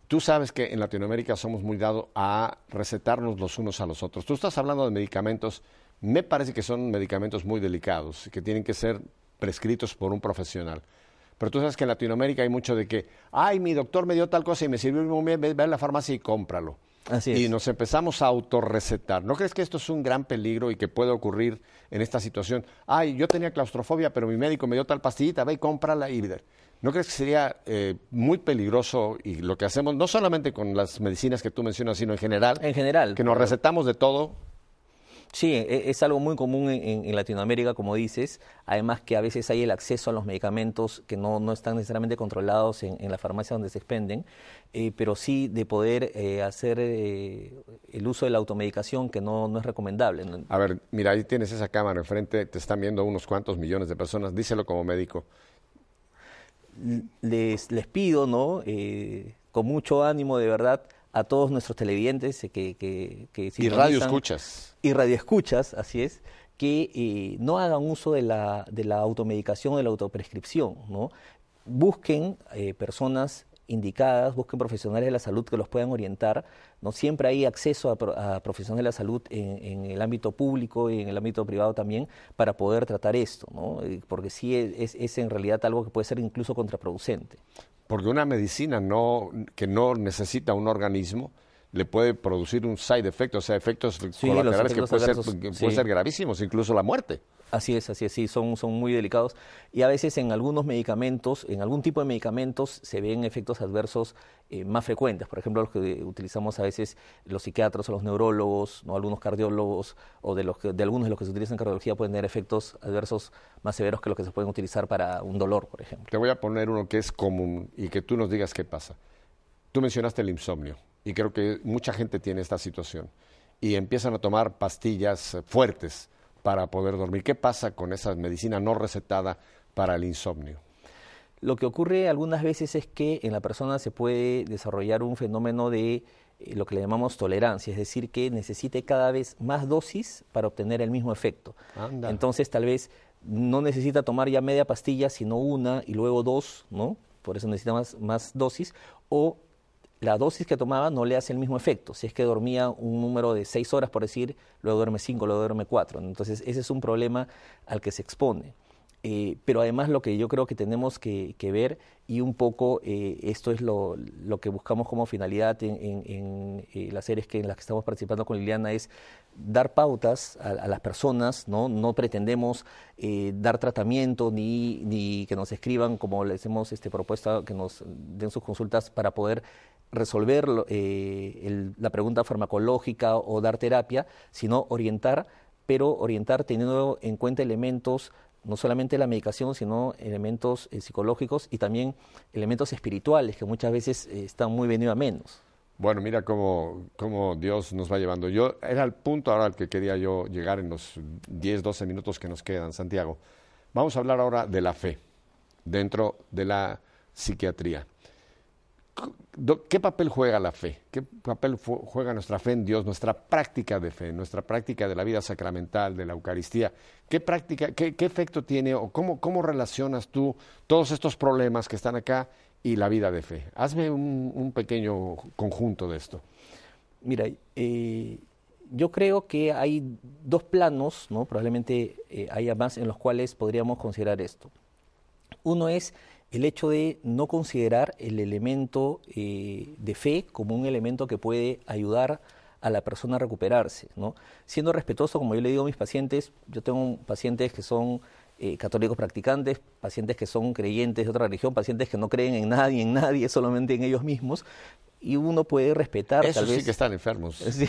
Tú sabes que en Latinoamérica somos muy dados a recetarnos los unos a los otros. Tú estás hablando de medicamentos, me parece que son medicamentos muy delicados, que tienen que ser prescritos por un profesional. Pero tú sabes que en Latinoamérica hay mucho de que, ay, mi doctor me dio tal cosa y me sirvió muy bien, ve, a la farmacia y cómpralo. Así y es. nos empezamos a autorrecetar. ¿No crees que esto es un gran peligro y que puede ocurrir en esta situación? Ay, yo tenía claustrofobia, pero mi médico me dio tal pastillita, ve y cómprala y... ¿No crees que sería eh, muy peligroso y lo que hacemos, no solamente con las medicinas que tú mencionas, sino en general, En general. que nos recetamos de todo? Sí, e- es algo muy común en, Latinoamérica, como dices. Además que a veces hay el acceso a los medicamentos que no, no están necesariamente controlados en, en la farmacia donde se expenden, eh, pero sí de poder eh, hacer eh, el uso de la automedicación que no, no es recomendable. A ver, mira, ahí tienes esa cámara enfrente, te están viendo unos cuantos millones de personas, díselo como médico. Les, les pido, ¿no? Eh, con mucho ánimo, de verdad, a todos nuestros televidentes eh, que, que, que Y radio escuchas. y radioescuchas, así es, que eh, no hagan uso de la, de la automedicación o de la autoprescripción, ¿no? Busquen eh, personas indicadas, busquen profesionales de la salud que los puedan orientar, ¿no? Siempre hay acceso a, a profesionales de la salud en, en el ámbito público y en el ámbito privado también para poder tratar esto, ¿no? Eh, Porque sí es, es en realidad algo que puede ser incluso contraproducente. Porque una medicina no, que no necesita un organismo le puede producir un side effect, o sea, efectos colaterales que pueden ser, sí. pueden ser gravísimos, incluso la muerte. Así es, así es, sí, son, son muy delicados. Y a veces en algunos medicamentos, en algún tipo de medicamentos, se ven efectos adversos eh, más frecuentes. Por ejemplo, los que utilizamos a veces los psiquiatras o los neurólogos, ¿no? algunos cardiólogos, o de, los que- de algunos de los que se utilizan en cardiología pueden tener efectos adversos más severos que los que se pueden utilizar para un dolor, por ejemplo. Te voy a poner uno que es común y que tú nos digas qué pasa. Tú mencionaste el insomnio y creo que mucha gente tiene esta situación y empiezan a tomar pastillas fuertes para poder dormir. ¿Qué pasa con esa medicina no recetada para el insomnio? Lo que ocurre algunas veces es que en la persona se puede desarrollar un fenómeno de eh, lo que le llamamos tolerancia, es decir, que necesite cada vez más dosis para obtener el mismo efecto. Anda. Entonces, tal vez no necesita tomar ya media pastilla, sino una y luego dos, ¿no? Por eso necesita más, más dosis, o la dosis que tomaba no le hace el mismo efecto. Si es que dormía un número de seis horas, por decir, luego duerme cinco, luego duerme cuatro. Entonces, ese es un problema al que se expone. Eh, pero además lo que yo creo que tenemos que, ver, y un poco eh, esto es lo, lo que buscamos como finalidad en, en- en, eh, las series que, en las que estamos participando con Liliana, es dar pautas a, a las personas, no, no pretendemos eh, dar tratamiento ni, ni que nos escriban como les hemos este, propuesto, que nos den sus consultas para poder resolver eh, el- la pregunta farmacológica o dar terapia, sino orientar, pero orientar teniendo en cuenta elementos no solamente la medicación, sino elementos eh, psicológicos y también elementos espirituales que muchas veces eh, están muy venidos a menos. Bueno, mira cómo, cómo Dios nos va llevando. Yo era el punto ahora al que quería yo llegar en los 10, 12 minutos que nos quedan, Santiago. Vamos a hablar ahora de la fe dentro de la psiquiatría. ¿Qué papel juega la fe? ¿Qué papel juega nuestra fe en Dios, nuestra práctica de fe, nuestra práctica de la vida sacramental, de la Eucaristía? ¿Qué práctica, qué, efecto tiene o cómo, cómo relacionas tú todos estos problemas que están acá y la vida de fe? Hazme un, un pequeño conjunto de esto. Mira, eh, yo creo que hay dos planos, ¿no? probablemente eh, haya más en los cuales podríamos considerar esto. Uno es el hecho de no considerar el elemento eh, de fe como un elemento que puede ayudar a la persona a recuperarse. Siendo respetuoso, como yo le digo a mis pacientes, yo tengo pacientes que son eh, católicos practicantes, pacientes que son creyentes de otra religión, pacientes que no creen en nadie, en nadie, [laughs] solamente en ellos mismos, y uno puede respetar Esos tal vez... sí que están enfermos. [laughs] Sí.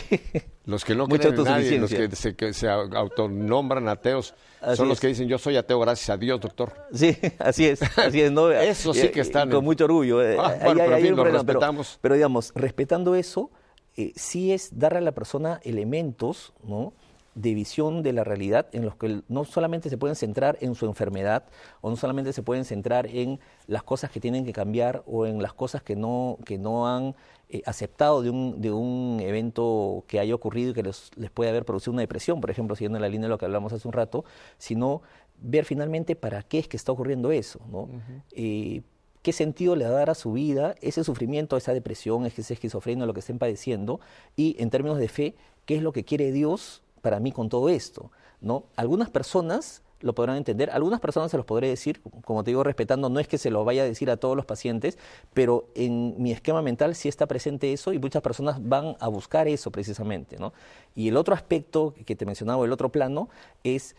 Los que no creen en nadie, los que se, que se autonombran ateos, Así son los que dicen yo soy ateo gracias a Dios, doctor. Sí, [laughs] así es, así es. ¿no? [laughs] Eso sí que están Con en- mucho orgullo. eh, Ah, bueno, hay- pero en fin, lo problema, respetamos. Pero, digamos, respetando eso, eh, sí es darle a la persona elementos, ¿no? De visión de la realidad en los que no solamente se pueden centrar en su enfermedad o no solamente se pueden centrar en las cosas que tienen que cambiar o en las cosas que no, que no han eh, aceptado de un, de un evento que haya ocurrido y que les, les puede haber producido una depresión, por ejemplo, siguiendo la línea de lo que hablamos hace un rato, sino ver finalmente para qué es que está ocurriendo eso, ¿no? Eh, qué sentido le va a dar a su vida ese sufrimiento, esa depresión, esa esquizofrenia, lo que estén padeciendo, y en términos de fe, qué es lo que quiere Dios para mí con todo esto, ¿no? Algunas personas lo podrán entender. Algunas personas se los podré decir, como te digo, respetando, no es que se lo vaya a decir a todos los pacientes, pero en mi esquema mental sí está presente eso y muchas personas van a buscar eso precisamente. ¿no? Y el otro aspecto que te mencionaba, el otro plano, es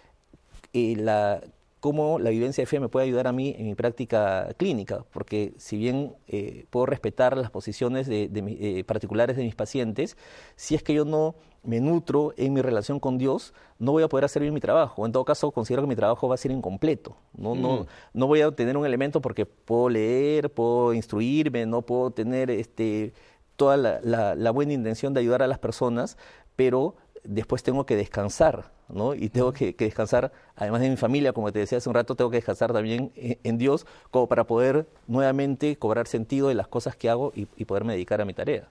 eh, la cómo la vivencia de fe me puede ayudar a mí en mi práctica clínica, porque si bien eh, puedo respetar las posiciones de, eh, particulares de mis pacientes, si es que yo no me nutro en mi relación con Dios, no voy a poder hacer bien mi trabajo. En todo caso, considero que mi trabajo va a ser incompleto. No, no, mm. no voy a tener un elemento porque puedo leer, puedo instruirme, no puedo tener este, toda la buena intención de ayudar a las personas, pero después tengo que descansar, ¿no? Y tengo que, descansar, además de mi familia, como te decía hace un rato, tengo que descansar también en, Dios, como para poder nuevamente cobrar sentido de las cosas que hago y, poderme dedicar a mi tarea.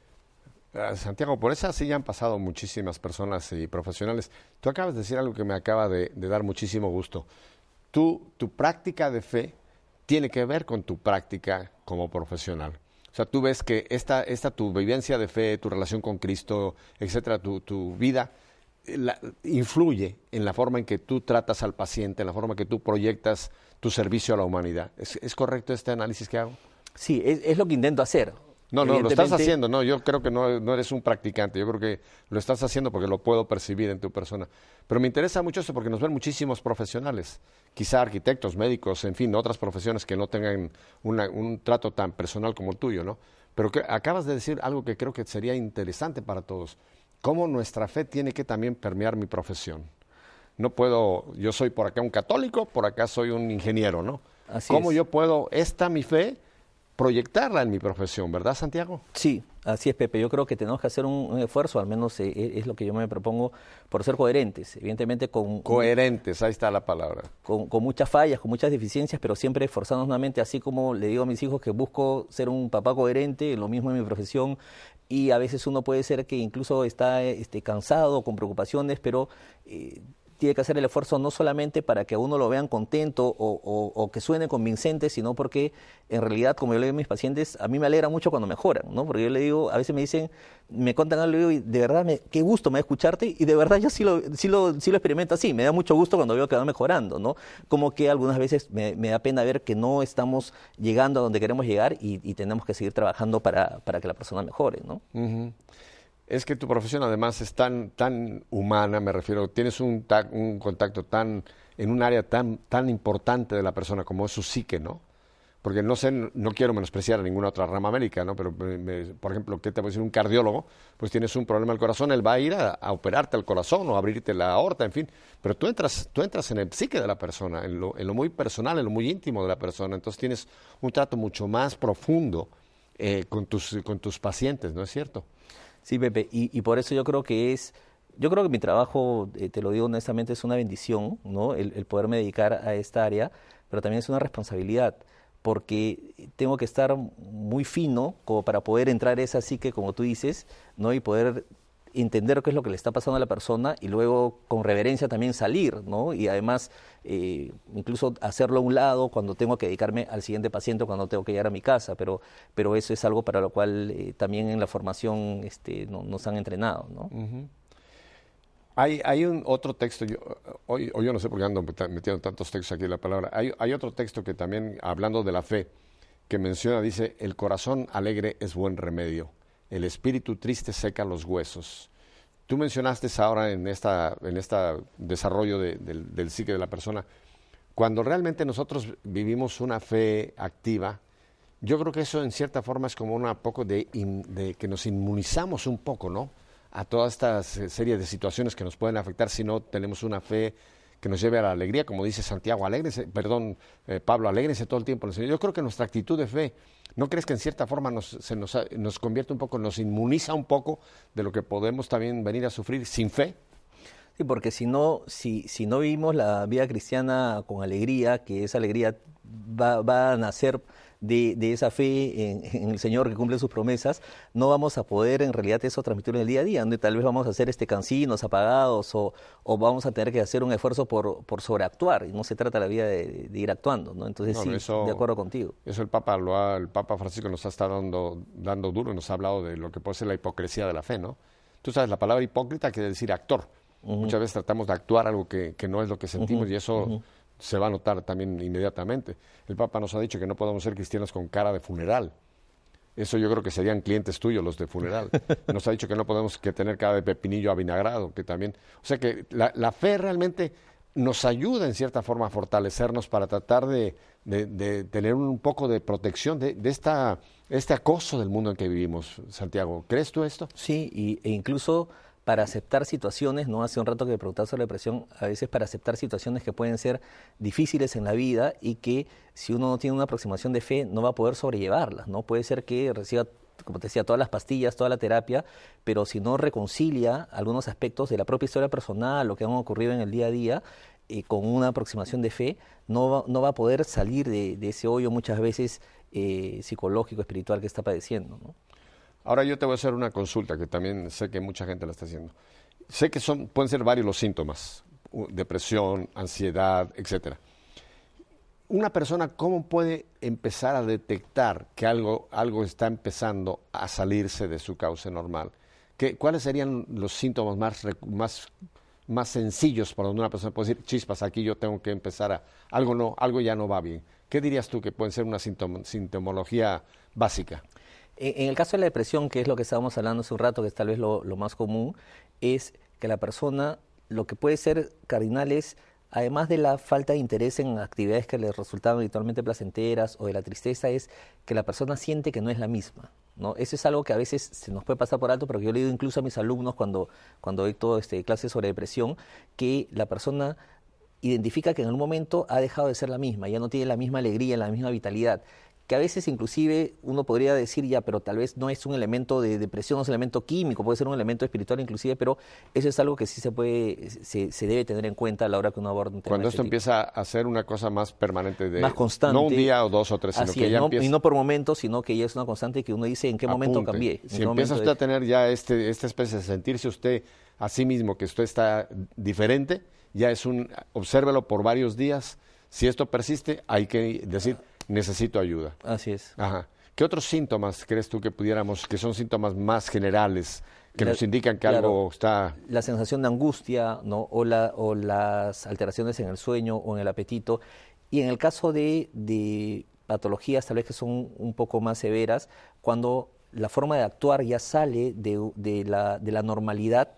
Ah, Santiago, por esa sí han pasado muchísimas personas y profesionales. Tú acabas de decir algo que me acaba de, dar muchísimo gusto. Tú, tu práctica de fe tiene que ver con tu práctica como profesional. O sea, tú ves que esta, esta tu vivencia de fe, tu relación con Cristo, etcétera, tu, tu vida, influye en la forma en que tú tratas al paciente, en la forma en que tú proyectas tu servicio a la humanidad. ¿Es, correcto este análisis que hago? Sí, es, lo que intento hacer. No, no, lo estás haciendo, no, yo creo que no, no, eres un practicante, yo creo que lo estás haciendo porque lo puedo percibir en tu persona. Pero me interesa mucho esto porque nos ven muchísimos profesionales, quizá arquitectos, médicos, en fin, otras profesiones que no tengan un trato tan personal como el tuyo, ¿no? Pero que acabas de decir algo que creo que sería interesante para todos cómo nuestra fe tiene que también permear mi profesión. No puedo, yo soy por acá un católico, por acá soy un ingeniero, ¿no? Así ¿Cómo yo puedo, esta mi fe, proyectarla en mi profesión, ¿verdad, Santiago? Sí, así es, Pepe. Yo creo que tenemos que hacer un, esfuerzo, al menos eh, eh, es lo que yo me propongo, por ser coherentes. Evidentemente con... Coherentes, ahí está la palabra. Con, muchas fallas, con muchas deficiencias, pero siempre esforzándonos nuevamente, así como le digo a mis hijos que busco ser un papá coherente, lo mismo en mi profesión, y a veces uno puede ser que incluso está este, cansado, con preocupaciones, pero eh, tiene que hacer el esfuerzo no solamente para que a uno lo vean contento o, que suene convincente, sino porque en realidad, como yo le digo a mis pacientes, a mí me alegra mucho cuando mejoran, ¿no? Porque yo le digo, a veces me dicen, me contan algo y de verdad, me, qué gusto me da escucharte y de verdad yo sí lo, sí, lo, sí lo experimento así, me da mucho gusto cuando veo que van mejorando, ¿no? Como que algunas veces me, da pena ver que no estamos llegando a donde queremos llegar y, tenemos que seguir trabajando para, para, que la persona mejore, ¿no? Es que tu profesión además es tan, tan humana, me refiero, tienes un, un contacto tan, en un área tan, tan importante de la persona como es su psique, ¿no? Porque no sé, no quiero menospreciar a ninguna otra rama médica, ¿no? Pero, por ejemplo, ¿qué te puede decir un cardiólogo? Pues tienes un problema del corazón, él va a ir a, operarte el corazón o a abrirte la aorta, en fin. Pero tú entras, tú entras en el psique de la persona, en lo, en lo muy personal, en lo muy íntimo de la persona. Entonces tienes un trato mucho más profundo eh, con, tus, con tus pacientes, ¿no es cierto? Sí, Pepe, y, por eso yo creo que es, yo creo que mi trabajo, eh, te lo digo honestamente, es una bendición, ¿no? El, poderme dedicar a esta área, pero también es una responsabilidad, porque tengo que estar muy fino como para poder entrar esa psique, como tú dices, ¿no? Y poder entender qué es lo que le está pasando a la persona y luego con reverencia también salir, ¿no? Y además eh, incluso hacerlo a un lado cuando tengo que dedicarme al siguiente paciente, cuando tengo que llegar a mi casa, pero, pero eso es algo para lo cual eh, también en la formación este, nos han entrenado, ¿no? Hay, hay un otro texto, yo, hoy, hoy yo no sé por qué ando metiendo tantos textos aquí en la palabra, hay, hay otro texto que también, hablando de la fe, que menciona, dice, el corazón alegre es buen remedio el espíritu triste seca los huesos. Tú mencionaste ahora en esta, en este desarrollo del, psique de la persona, cuando realmente nosotros vivimos una fe activa, yo creo que eso en cierta forma es como una poco de, que nos inmunizamos un poco, ¿no? A toda esta serie de situaciones que nos pueden afectar si no tenemos una fe que nos lleve a la alegría, como dice Santiago, alegrense, perdón, eh, Pablo, alegrense todo el tiempo en el Señor. Yo creo que nuestra actitud de fe, ¿no crees que en cierta forma nos, se nos, nos convierte un poco, nos inmuniza un poco de lo que podemos también venir a sufrir sin fe? Sí, porque si no, si, si no vivimos la vida cristiana con alegría, que esa alegría va, va a nacer de, de esa fe en, el Señor que cumple sus promesas, no vamos a poder en realidad eso transmitirlo en el día a día, donde tal vez vamos a hacer este cansinos, apagados, o, o vamos a tener que hacer un esfuerzo por, por sobreactuar, y no se trata la vida de, ir actuando, ¿no? Entonces sí, de acuerdo contigo. Eso el Papa, lo ha, el Papa Francisco nos ha estado dando, dando duro, nos ha hablado de lo que puede ser la hipocresía de la fe, ¿no? Tú sabes, la palabra hipócrita quiere decir actor. Muchas veces tratamos de actuar algo que, que, no es lo que sentimos y eso se va a notar también inmediatamente. El Papa nos ha dicho que no podemos ser cristianos con cara de funeral. Eso yo creo que serían clientes tuyos los de funeral. [laughs] Nos ha dicho que no podemos que tener cara de pepinillo avinagrado, que también... O sea que la, la fe realmente nos ayuda en cierta forma a fortalecernos para tratar de, de, tener un poco de protección de, de, esta, este acoso del mundo en que vivimos, Santiago. ¿Crees tú esto? Sí, y, e incluso para aceptar situaciones, no hace un rato que me preguntabas sobre la depresión, a veces para aceptar situaciones que pueden ser difíciles en la vida y que si uno no tiene una aproximación de fe no va a poder sobrellevarlas, ¿no? Puede ser que reciba como te decía, todas las pastillas, toda la terapia, pero si no reconcilia algunos aspectos de la propia historia personal, lo que han ocurrido en el día a día, eh, con una aproximación de fe, no va, no va a poder salir de, ese hoyo muchas veces eh, psicológico, espiritual que está padeciendo. Ahora yo te voy a hacer una consulta que también sé que mucha gente la está haciendo. Sé que son, pueden ser varios los síntomas, depresión, ansiedad, etcétera. Una persona, ¿cómo puede empezar a detectar que algo, algo está empezando a salirse de su cauce normal? ¿Qué, ¿Cuáles serían los síntomas más, más, más sencillos para donde una persona puede decir, chispas, aquí yo tengo que empezar a, algo, no, algo ya no va bien? ¿Qué dirías tú que puede ser una sintomología básica? En el caso de la depresión, que es lo que estábamos hablando hace un rato, que es tal vez lo, más común, es que la persona, lo que puede ser cardinal es, además de la falta de interés en actividades que le resultaban habitualmente placenteras o de la tristeza, es que la persona siente que no es la misma. ¿no? Eso es algo que a veces se nos puede pasar por alto, pero yo le digo incluso a mis alumnos cuando, cuando doy todo este, clases sobre depresión, que la persona identifica que en algún momento ha dejado de ser la misma, ya no tiene la misma alegría, la misma vitalidad que a veces inclusive uno podría decir ya, pero tal vez no es un elemento de depresión, no es un elemento químico, puede ser un elemento espiritual inclusive, pero eso es algo que sí se puede, se, se debe tener en cuenta a la hora que uno aborda un tema. Cuando esto empieza a ser una cosa más permanente, de, más constante, no un día o dos o tres, sino que es, ya no, empieza... Y no por momentos, sino que ya es una constante que uno dice en qué momento cambié. Si empieza usted a tener ya este, esta especie de sentirse usted a sí mismo que usted está diferente, ya es un, obsérvelo por varios días. Si esto persiste, hay que decir, necesito ayuda. Así es. Ajá. ¿Qué otros síntomas crees tú que pudiéramos, que son síntomas más generales, que La- nos indican que claro. algo está... la sensación de angustia ¿no? o, la, o las alteraciones en el sueño o en el apetito. Y en el caso de, de patologías tal vez que son un poco más severas, cuando la forma de actuar ya sale de, de la, de la normalidad,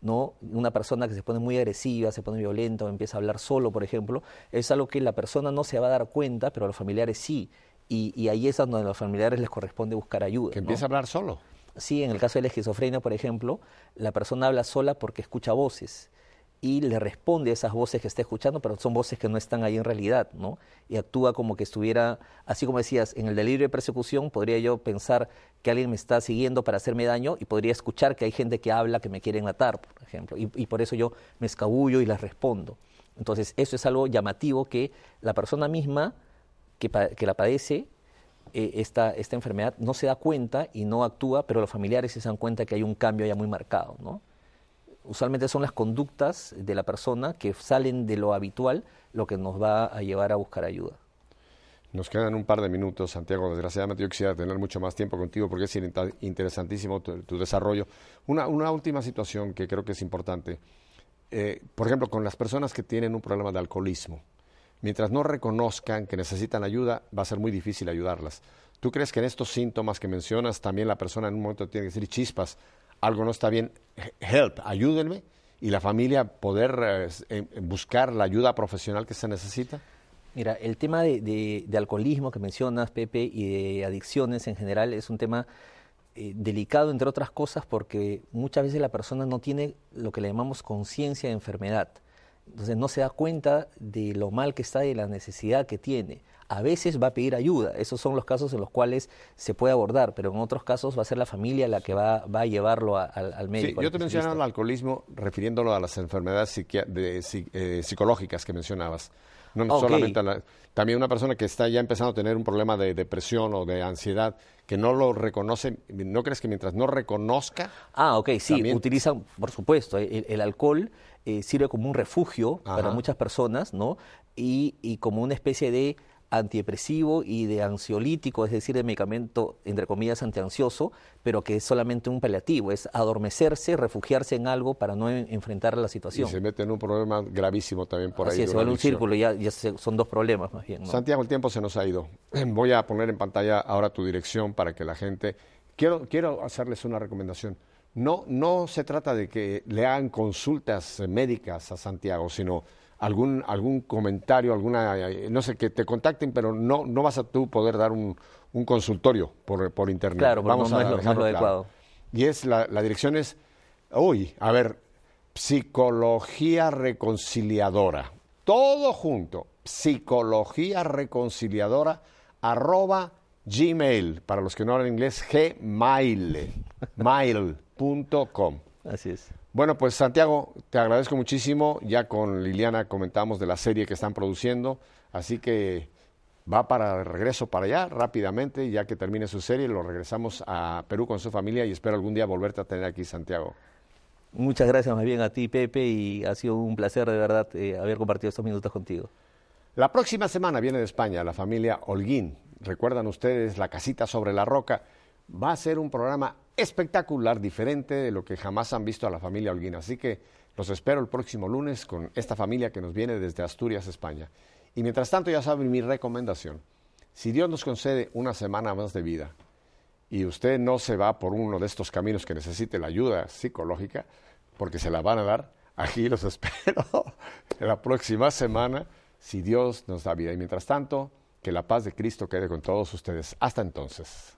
¿no? Una persona que se pone muy agresiva, se pone violenta o empieza a hablar solo, por ejemplo, es algo que la persona no se va a dar cuenta, pero los familiares sí. Y, y ahí es donde a los familiares les corresponde buscar ayuda. que ¿no? empieza a hablar solo. Sí, en el caso de la esquizofrenia, por ejemplo, la persona habla sola porque escucha voces y le responde a esas voces que está escuchando, pero son voces que no están ahí en realidad, ¿no? Y actúa como que estuviera, así como decías, en el delirio de persecución, podría yo pensar que alguien me está siguiendo para hacerme daño y podría escuchar que hay gente que habla que me quieren matar, por ejemplo, y, por eso yo me escabullo y les respondo. Entonces, eso es algo llamativo que la persona misma que, que la padece eh, esta, esta enfermedad no se da cuenta y no actúa, pero los familiares se dan cuenta que hay un cambio ya muy marcado, ¿no? Usualmente son las conductas de la persona que salen de lo habitual lo que nos va a llevar a buscar ayuda. Nos quedan un par de minutos, Santiago. Desgraciadamente yo quisiera tener mucho más tiempo contigo porque es in- interesantísimo tu, desarrollo. Una, una última situación que creo que es importante. Eh, por ejemplo, con las personas que tienen un problema de alcoholismo. Mientras no reconozcan que necesitan ayuda, va a ser muy difícil ayudarlas. ¿Tú crees que en estos síntomas que mencionas también la persona en un momento tiene que decir chispas, algo no está bien, help, ayúdenme? Y la familia poder eh, buscar la ayuda profesional que se necesita? Mira, el tema de alcoholismo que mencionas, Pepe, y de adicciones en general es un tema eh, delicado, entre otras cosas, porque muchas veces la persona no tiene lo que le llamamos conciencia de enfermedad. Entonces no se da cuenta de lo mal que está y de la necesidad que tiene. A veces va a pedir ayuda, esos son los casos en los cuales se puede abordar, pero en otros casos va a ser la familia la que va, va a llevarlo a- al, al Sí, médico. al yo te mencionaba el alcoholismo refiriéndolo a las enfermedades de- eh, psicológicas que mencionabas. No solamente a la- también una persona que está ya empezando a tener un problema de depresión o de ansiedad, que no lo reconoce, ¿no crees que mientras no reconozca, Ah, ok, sí, También- utilizan, por supuesto, el, el alcohol eh, sirve como un refugio para muchas personas, ¿no? Y, y como una especie de antidepresivo y de ansiolítico, es decir, de medicamento, entre comillas, antiansioso, pero que es solamente un paliativo, es adormecerse, refugiarse en algo para no enfrentar la situación. Y se mete en un problema gravísimo también por Así ahí. es, de se una vuelve un círculo, ya, ya se- son dos problemas más bien. ¿no? Santiago, el tiempo se nos ha ido. [clears throat] Voy a poner en pantalla ahora tu dirección para que la gente... Quiero, quiero hacerles una recomendación. No, no se trata de que le hagan consultas médicas a Santiago, sino algún, algún comentario, alguna, eh, no sé, que te contacten, pero no, no vas a tú poder dar un, un consultorio por, por internet. Claro, porque no- no es lo- claro. adecuado. Y es, la, la dirección es, uy, a ver, psicología reconciliadora. Todo junto, psicología reconciliadora, arroba gmail, para los que no hablan inglés, gmail, mail.com. Así es. Bueno, pues Santiago, te agradezco muchísimo. Ya con Liliana comentamos de la serie que están produciendo, así que va para regreso para allá rápidamente, ya que termine su serie, lo regresamos a Perú con su familia y espero algún día volverte a tener aquí, Santiago. Muchas gracias más bien a ti, Pepe, y ha sido un placer de verdad eh, haber compartido estos minutos contigo. La próxima semana viene de España la familia Holguín. Recuerdan ustedes la casita sobre la roca. Va a ser un programa espectacular, diferente de lo que jamás han visto a la familia Holguín. Así que los espero el próximo lunes con esta familia que nos viene desde Asturias, España. Y mientras tanto, ya saben mi recomendación. Si Dios nos concede una semana más de vida y usted no se va por uno de estos caminos que necesite la ayuda psicológica, porque se la van a dar, aquí los [laughs] espero la próxima semana, si Dios nos da vida. Y mientras tanto, que la paz de Cristo quede con todos ustedes. Hasta entonces.